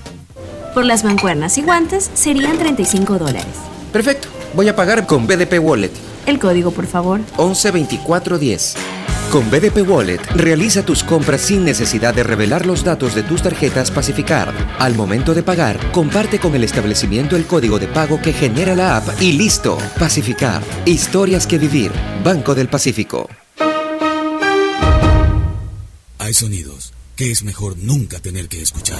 Por las mancuernas y guantes serían 35 dólares. Perfecto. Voy a pagar con BDP Wallet. El código, por favor. 112410. Con BDP Wallet, realiza tus compras sin necesidad de revelar los datos de tus tarjetas Pacificar. Al momento de pagar, comparte con el establecimiento el código de pago que genera la app y listo. Pacificar. Historias que vivir. Banco del Pacífico. Hay sonidos que es mejor nunca tener que escuchar.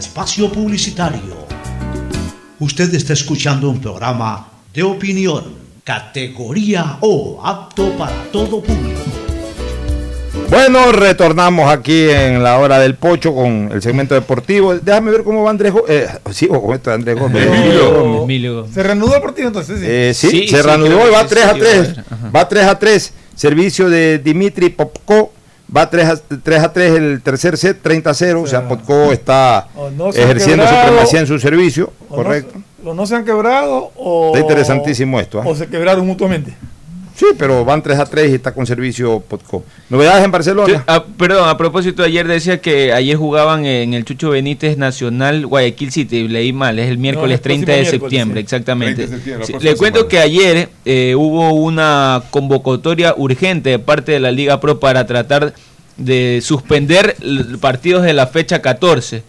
espacio publicitario. Usted está escuchando un programa de opinión, categoría O, apto para todo público. Bueno, retornamos aquí en la hora del pocho con el segmento deportivo. Déjame ver cómo va Andrés Gómez. Eh, sí, o cómo está Andrés Gómez. Emilio. Se reanudó el partido entonces. Sí, Eh, sí, Sí, se sí, reanudó y va que 3 a sí, 3. ajá. Va 3 a 3. Servicio de Dimitri Popko. Va 3 a 3, a 3 el tercer set, 30 a 0. O sea, Popko está no se ejerciendo quebrado, supremacía en su servicio. o no- Correcto. o no se han quebrado o. Está interesantísimo esto, ¿ah? O se quebraron mutuamente. Sí, pero van 3 a 3 y está con servicio Popko. ¿Novedades en Barcelona? Sí, ah, perdón, a propósito, ayer decía que ayer jugaban en el Chucho Benítez Nacional Guayaquil City, leí mal, es el miércoles el próximo 30 de miércoles, septiembre, sí. exactamente. 30 de septiembre, la Sí, próxima le cuento semana. que ayer eh, hubo una convocatoria urgente de parte de la Liga Pro para tratar de suspender partidos de la fecha 14.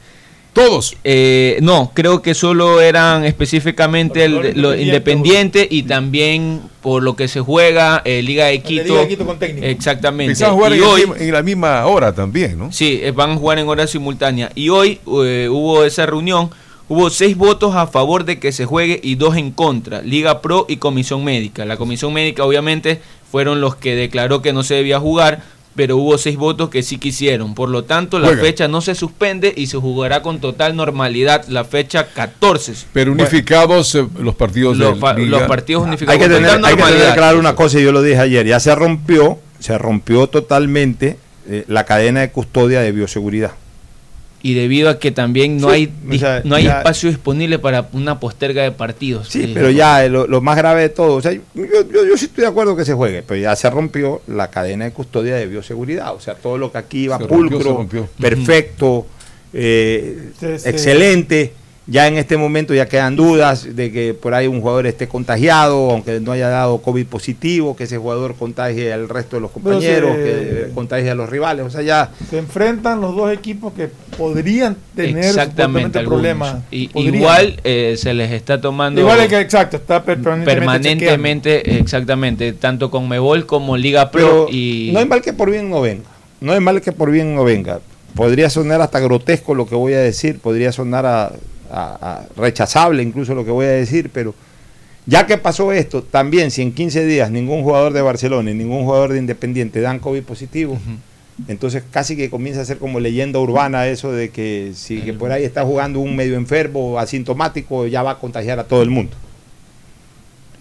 Todos. Eh, no, creo que solo eran específicamente el, Barcelona, lo Independiente, independiente y también por lo que se juega eh, Liga de Quito. Liga de Quito con técnico. Exactamente. Empezaron a jugar Y en, hoy, en la misma hora también, ¿no? Sí, eh, van a jugar en hora simultánea. Y hoy eh, hubo esa reunión, hubo seis votos a favor de que se juegue y dos en contra, Liga Pro y Comisión Médica. La Comisión Médica obviamente fueron los que declaró que no se debía jugar, pero hubo seis votos que sí quisieron. Por lo tanto, la Juega. fecha no se suspende y se jugará con total normalidad la fecha 14. Pero unificados eh, los partidos Los, de Liga. los partidos unificados Hay que, tener, hay que tener claro una cosa, y yo lo dije ayer, ya se rompió, se rompió totalmente eh, la cadena de custodia de bioseguridad. Y debido a que también no Sí, hay o sea, dis- no hay ya- espacio disponible para una posterga de partidos. Sí, Eh, pero ya eh, lo, lo más grave de todo, o sea, yo, yo, yo sí estoy de acuerdo que se juegue, pero ya se rompió la cadena de custodia de bioseguridad, o sea, todo lo que aquí iba Se pulcro, rompió. perfecto, eh, Sí, sí. excelente. Ya en este momento ya quedan dudas de que por ahí un jugador esté contagiado, aunque no haya dado COVID positivo, que ese jugador contagie al resto de los compañeros, se- que contagie a los rivales. O sea, ya Se enfrentan los dos equipos que podrían tener Exactamente, problemas. Y- Podrían. igual eh, se les está tomando Igual es que exacto, está per- permanentemente, permanentemente, exactamente, tanto con Mebol como Liga Pro Pero y no hay mal que por bien no venga. No hay mal que por bien no venga. Podría sonar hasta grotesco lo que voy a decir, podría sonar a, a- a rechazable incluso lo que voy a decir, pero ya que pasó esto, también si en 15 días ningún jugador de Barcelona y ningún jugador de Independiente dan COVID positivo, entonces casi que comienza a ser como leyenda urbana eso de que si que por ahí está jugando un medio enfermo, asintomático, ya va a contagiar a todo el mundo.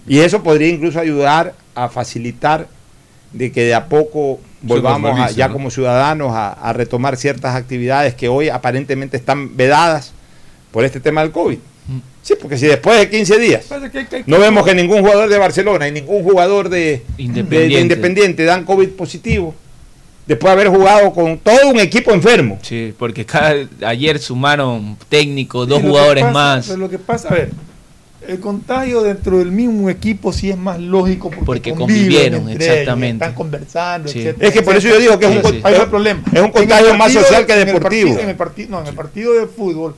Y eso podría incluso ayudar a facilitar de que de a poco volvamos a- ya como ciudadanos a, a retomar ciertas actividades que hoy aparentemente están vedadas por este tema del COVID. Sí, porque si después de 15 días no vemos que ningún jugador de Barcelona y ningún jugador de de- de Independiente. Dan COVID positivo, después de haber jugado con todo un equipo enfermo. sí, porque cada, ayer sumaron técnicos, dos jugadores pasa- más, pero Lo que pasa, a ver, el contagio dentro del mismo equipo sí es más lógico porque, convivieron, ellos, exactamente. están conversando, Sí. etcétera, Es que por eso yo digo que es un Sí, sí. Problema. es un contagio más social de- que en el deportivo. partido- En el partido, no, en el partido de fútbol,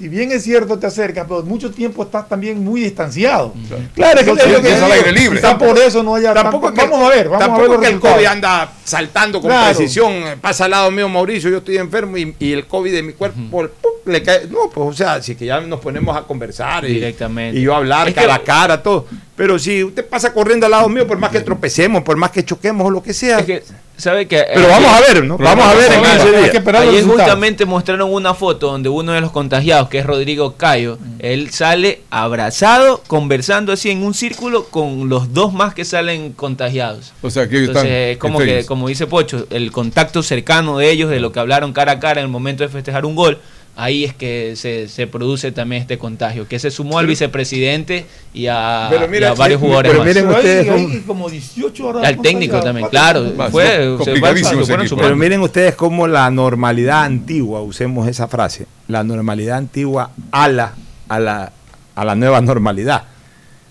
si bien es cierto te acercas, pero mucho tiempo estás también muy distanciado. Claro, es que, Entonces, es que es al aire libre. Quizá por eso no haya Tampoco tanto- que- vamos a ver, vamos a ver los que el. COVID anda saltando con Claro. precisión. Pasa al lado mío Mauricio, yo estoy enfermo y, y el COVID de mi cuerpo ¡pum! le cae. No, pues o sea, si que ya nos ponemos a conversar y, Directamente. y yo hablar Es que- cara a cara, todo. Pero si usted pasa corriendo al lado mío, por más que tropecemos, por más que choquemos o lo que sea. Es que, ¿sabe que pero vamos a ver, ¿no? Vamos a ver en Vamos a 15 ver, hay días. que esperar los Ayer justamente mostraron una foto donde uno de los contagiados, que es Rodrigo Cayo, él sale abrazado, conversando así en un círculo con los dos más que salen contagiados. O sea, que ellos Entonces, están es como que, como dice Pocho, el contacto cercano de ellos, de lo que hablaron cara a cara en el momento de festejar un gol, ahí es que se, se produce también este contagio, que se sumó al vicepresidente y a, Pero mira, y a varios jugadores pero más. miren ustedes como 18 horas. Al técnico también, claro. Fue, se fue- se fueron sumando. Pero miren ustedes cómo la normalidad antigua, usemos esa frase, la normalidad antigua a la, a la, a la nueva normalidad.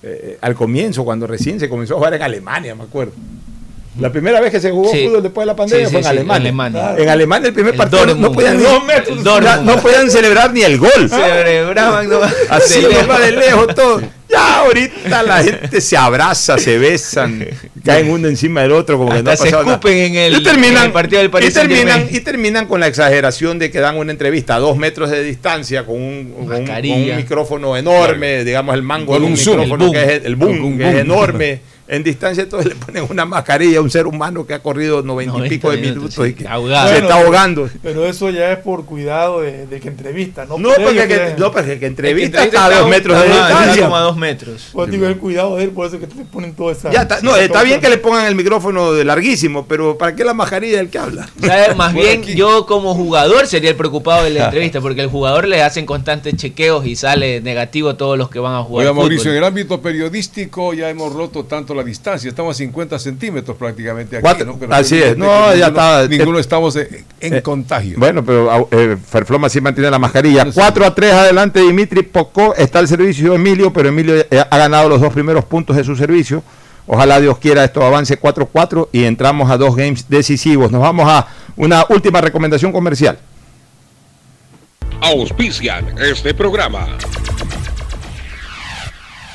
Eh, al comienzo, cuando recién se comenzó a jugar en Alemania, me acuerdo. La primera vez que se jugó Sí. fútbol después de la pandemia Sí, fue en Alemania. Alemania. En Alemania el primer El partido no Dortmund. podían, no, Dortmund. no- no podían celebrar ni el gol. Celebraban nomás Así de nomás de lejos. lejos todo. Ya ahorita la gente se abraza, se besan, caen uno encima del otro como que no se pasado nada. escupen en el- y terminan, en el partido del Paris y terminan, y terminan con la exageración de que dan una entrevista a dos metros de distancia con un, con un- con un Mascarilla. micrófono enorme, digamos el mango de un un micrófono el boom. que es el boom, un que es boom. enorme. En distancia entonces le ponen una mascarilla a un ser humano que ha corrido noventa y 90 pico de minutos, y que ahogado. se Bueno, está ahogando. Pero eso ya es por cuidado de, de que entrevista, ¿no? No, por porque, que, que- no, porque que entrevista está a dos metros de distancia. como a dos metros. Pues digo, el cuidado de él, por eso que te ponen toda esa. Ya está, no, está bien que le pongan el micrófono de larguísimo, pero ¿para qué la mascarilla del que habla? ¿Sabes? Más Por bien aquí. yo como jugador sería el preocupado de la entrevista, porque el jugador le hacen constantes chequeos y sale negativo a todos los que van a jugar. Oiga, Mauricio, en el ámbito periodístico ya hemos roto tanto la distancia. Estamos a 50 centímetros prácticamente aquí. Cuatro- ¿no? así es. No, que ya ninguno, está. Ninguno estamos en, en Eh, contagio. Bueno, pero au- eh, Ferfloma sí mantiene la mascarilla. 4 a 3 adelante Dimitri Pocó. Está el servicio de Emilio, pero Emilio eh, ha ganado los dos primeros puntos de su servicio. Ojalá Dios quiera esto avance 4-4 y entramos a dos games decisivos. Nos vamos a una última recomendación comercial. Auspician este programa.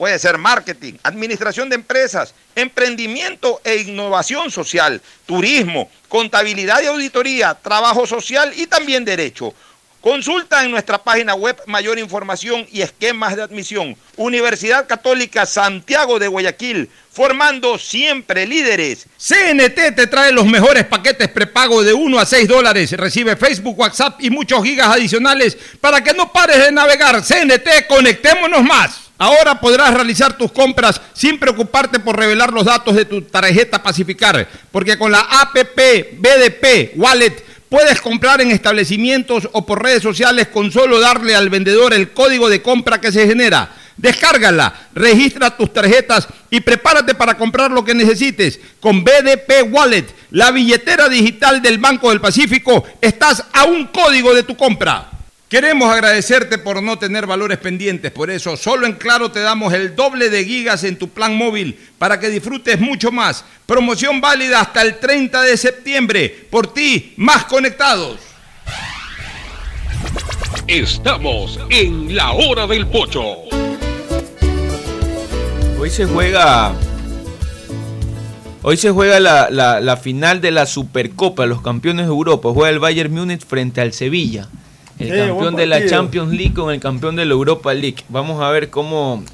Puede ser marketing, administración de empresas, emprendimiento e innovación social, turismo, contabilidad y auditoría, trabajo social y también derecho. Consulta en nuestra página web mayor información y esquemas de admisión. Universidad Católica Santiago de Guayaquil, formando siempre líderes. CNT te trae los mejores paquetes prepago de 1 a 6 dólares. Recibe Facebook, WhatsApp y muchos gigas adicionales para que no pares de navegar. CNT, conectémonos más. Ahora podrás realizar tus compras sin preocuparte por revelar los datos de tu tarjeta Pacificar, porque con la APP BDP Wallet puedes comprar en establecimientos o por redes sociales con solo darle al vendedor el código de compra que se genera. Descárgala, registra tus tarjetas y prepárate para comprar lo que necesites. Con BDP Wallet, la billetera digital del Banco del Pacífico, estás a un código de tu compra. Queremos agradecerte por no tener valores pendientes, por eso solo en Claro te damos el doble de gigas en tu plan móvil para que disfrutes mucho más. Promoción válida hasta el 30 de septiembre. Por ti, más conectados. Estamos en la hora del pocho. Hoy se juega. Hoy se juega la, la- la final de la Supercopa, los campeones de Europa. Juega el Bayern Múnich frente al Sevilla. El Sí, campeón de la. Champions League con el campeón de la Europa League. Vamos a ver cómo.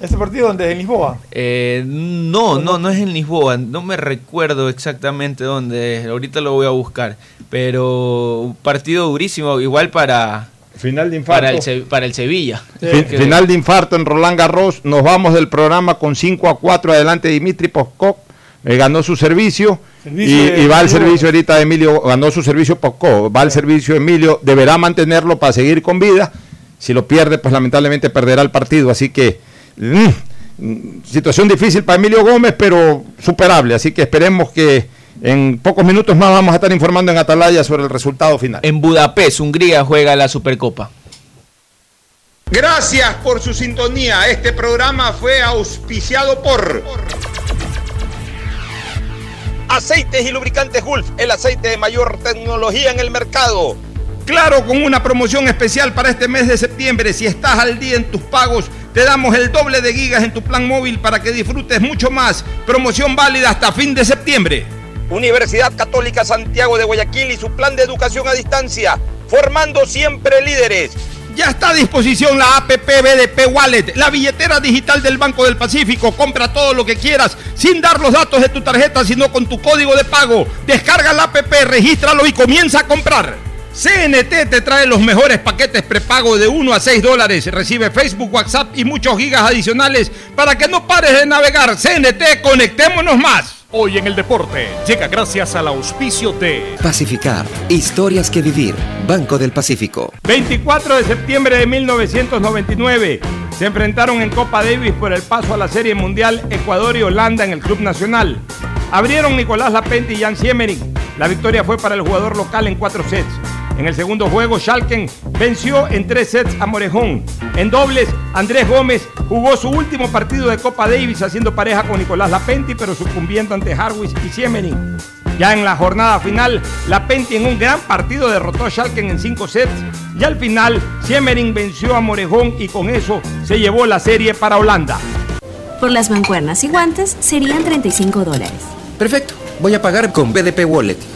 Ese partido donde es en Lisboa. eh, no, no, no es en Lisboa. No me recuerdo exactamente dónde es. Ahorita lo voy a buscar. Pero un partido durísimo, igual para. Final de Para el, infarto. Para el Sevilla. Fin- Final de infarto en Roland Garros. Nos vamos del programa con 5 a 4 adelante Dimitri Poskov. eh, ganó su servicio. Servicio y, va al servicio ahorita de Emilio. Ganó su servicio Poskov. Va al servicio de Emilio. Deberá mantenerlo para seguir con vida. Si lo pierde, pues lamentablemente perderá el partido. Así que. mm, situación difícil para Emilio Gómez, pero superable. Así que esperemos que en pocos minutos más vamos a estar informando en Atalaya sobre el resultado final. En Budapest, Hungría juega la Supercopa. Gracias por su sintonía. Este programa fue auspiciado por Aceites y lubricantes Gulf, el aceite de mayor tecnología en el mercado. Claro, con una promoción especial para este mes de septiembre. Si estás al día en tus pagos, te damos el doble de gigas en tu plan móvil para que disfrutes mucho más. Promoción válida hasta fin de septiembre. Universidad Católica Santiago de Guayaquil y su plan de educación a distancia, formando siempre líderes. Ya está a disposición la APP BDP Wallet, la billetera digital del Banco del Pacífico. Compra todo lo que quieras sin dar los datos de tu tarjeta, sino con tu código de pago. Descarga la APP, regístralo y comienza a comprar. CNT te trae los mejores paquetes prepago de 1 a 6 dólares. Recibe Facebook, WhatsApp y muchos gigas adicionales para que no pares de navegar. CNT, conectémonos más. Hoy en el deporte llega gracias al auspicio de Pacificar, historias que vivir, Banco del Pacífico. 24 de septiembre de 1999 se enfrentaron en Copa Davis por el paso a la Serie Mundial Ecuador y Holanda en el Club Nacional. Abrieron Nicolás Lapente y Jan Siemering. La victoria fue para el jugador local en cuatro sets. En el segundo juego, Schalken venció en tres sets a Morejón. En dobles, Andrés Gómez jugó su último partido de Copa Davis haciendo pareja con Nicolás Lapenti, pero sucumbiendo ante Harwis y Siemering. Ya en la jornada final, Lapenti en un gran partido derrotó a Schalken en cinco sets. Y al final, Siemering venció a Morejón y con eso se llevó la serie para Holanda. Por las mancuernas y guantes serían 35 dólares. Perfecto, voy a pagar con BDP Wallet.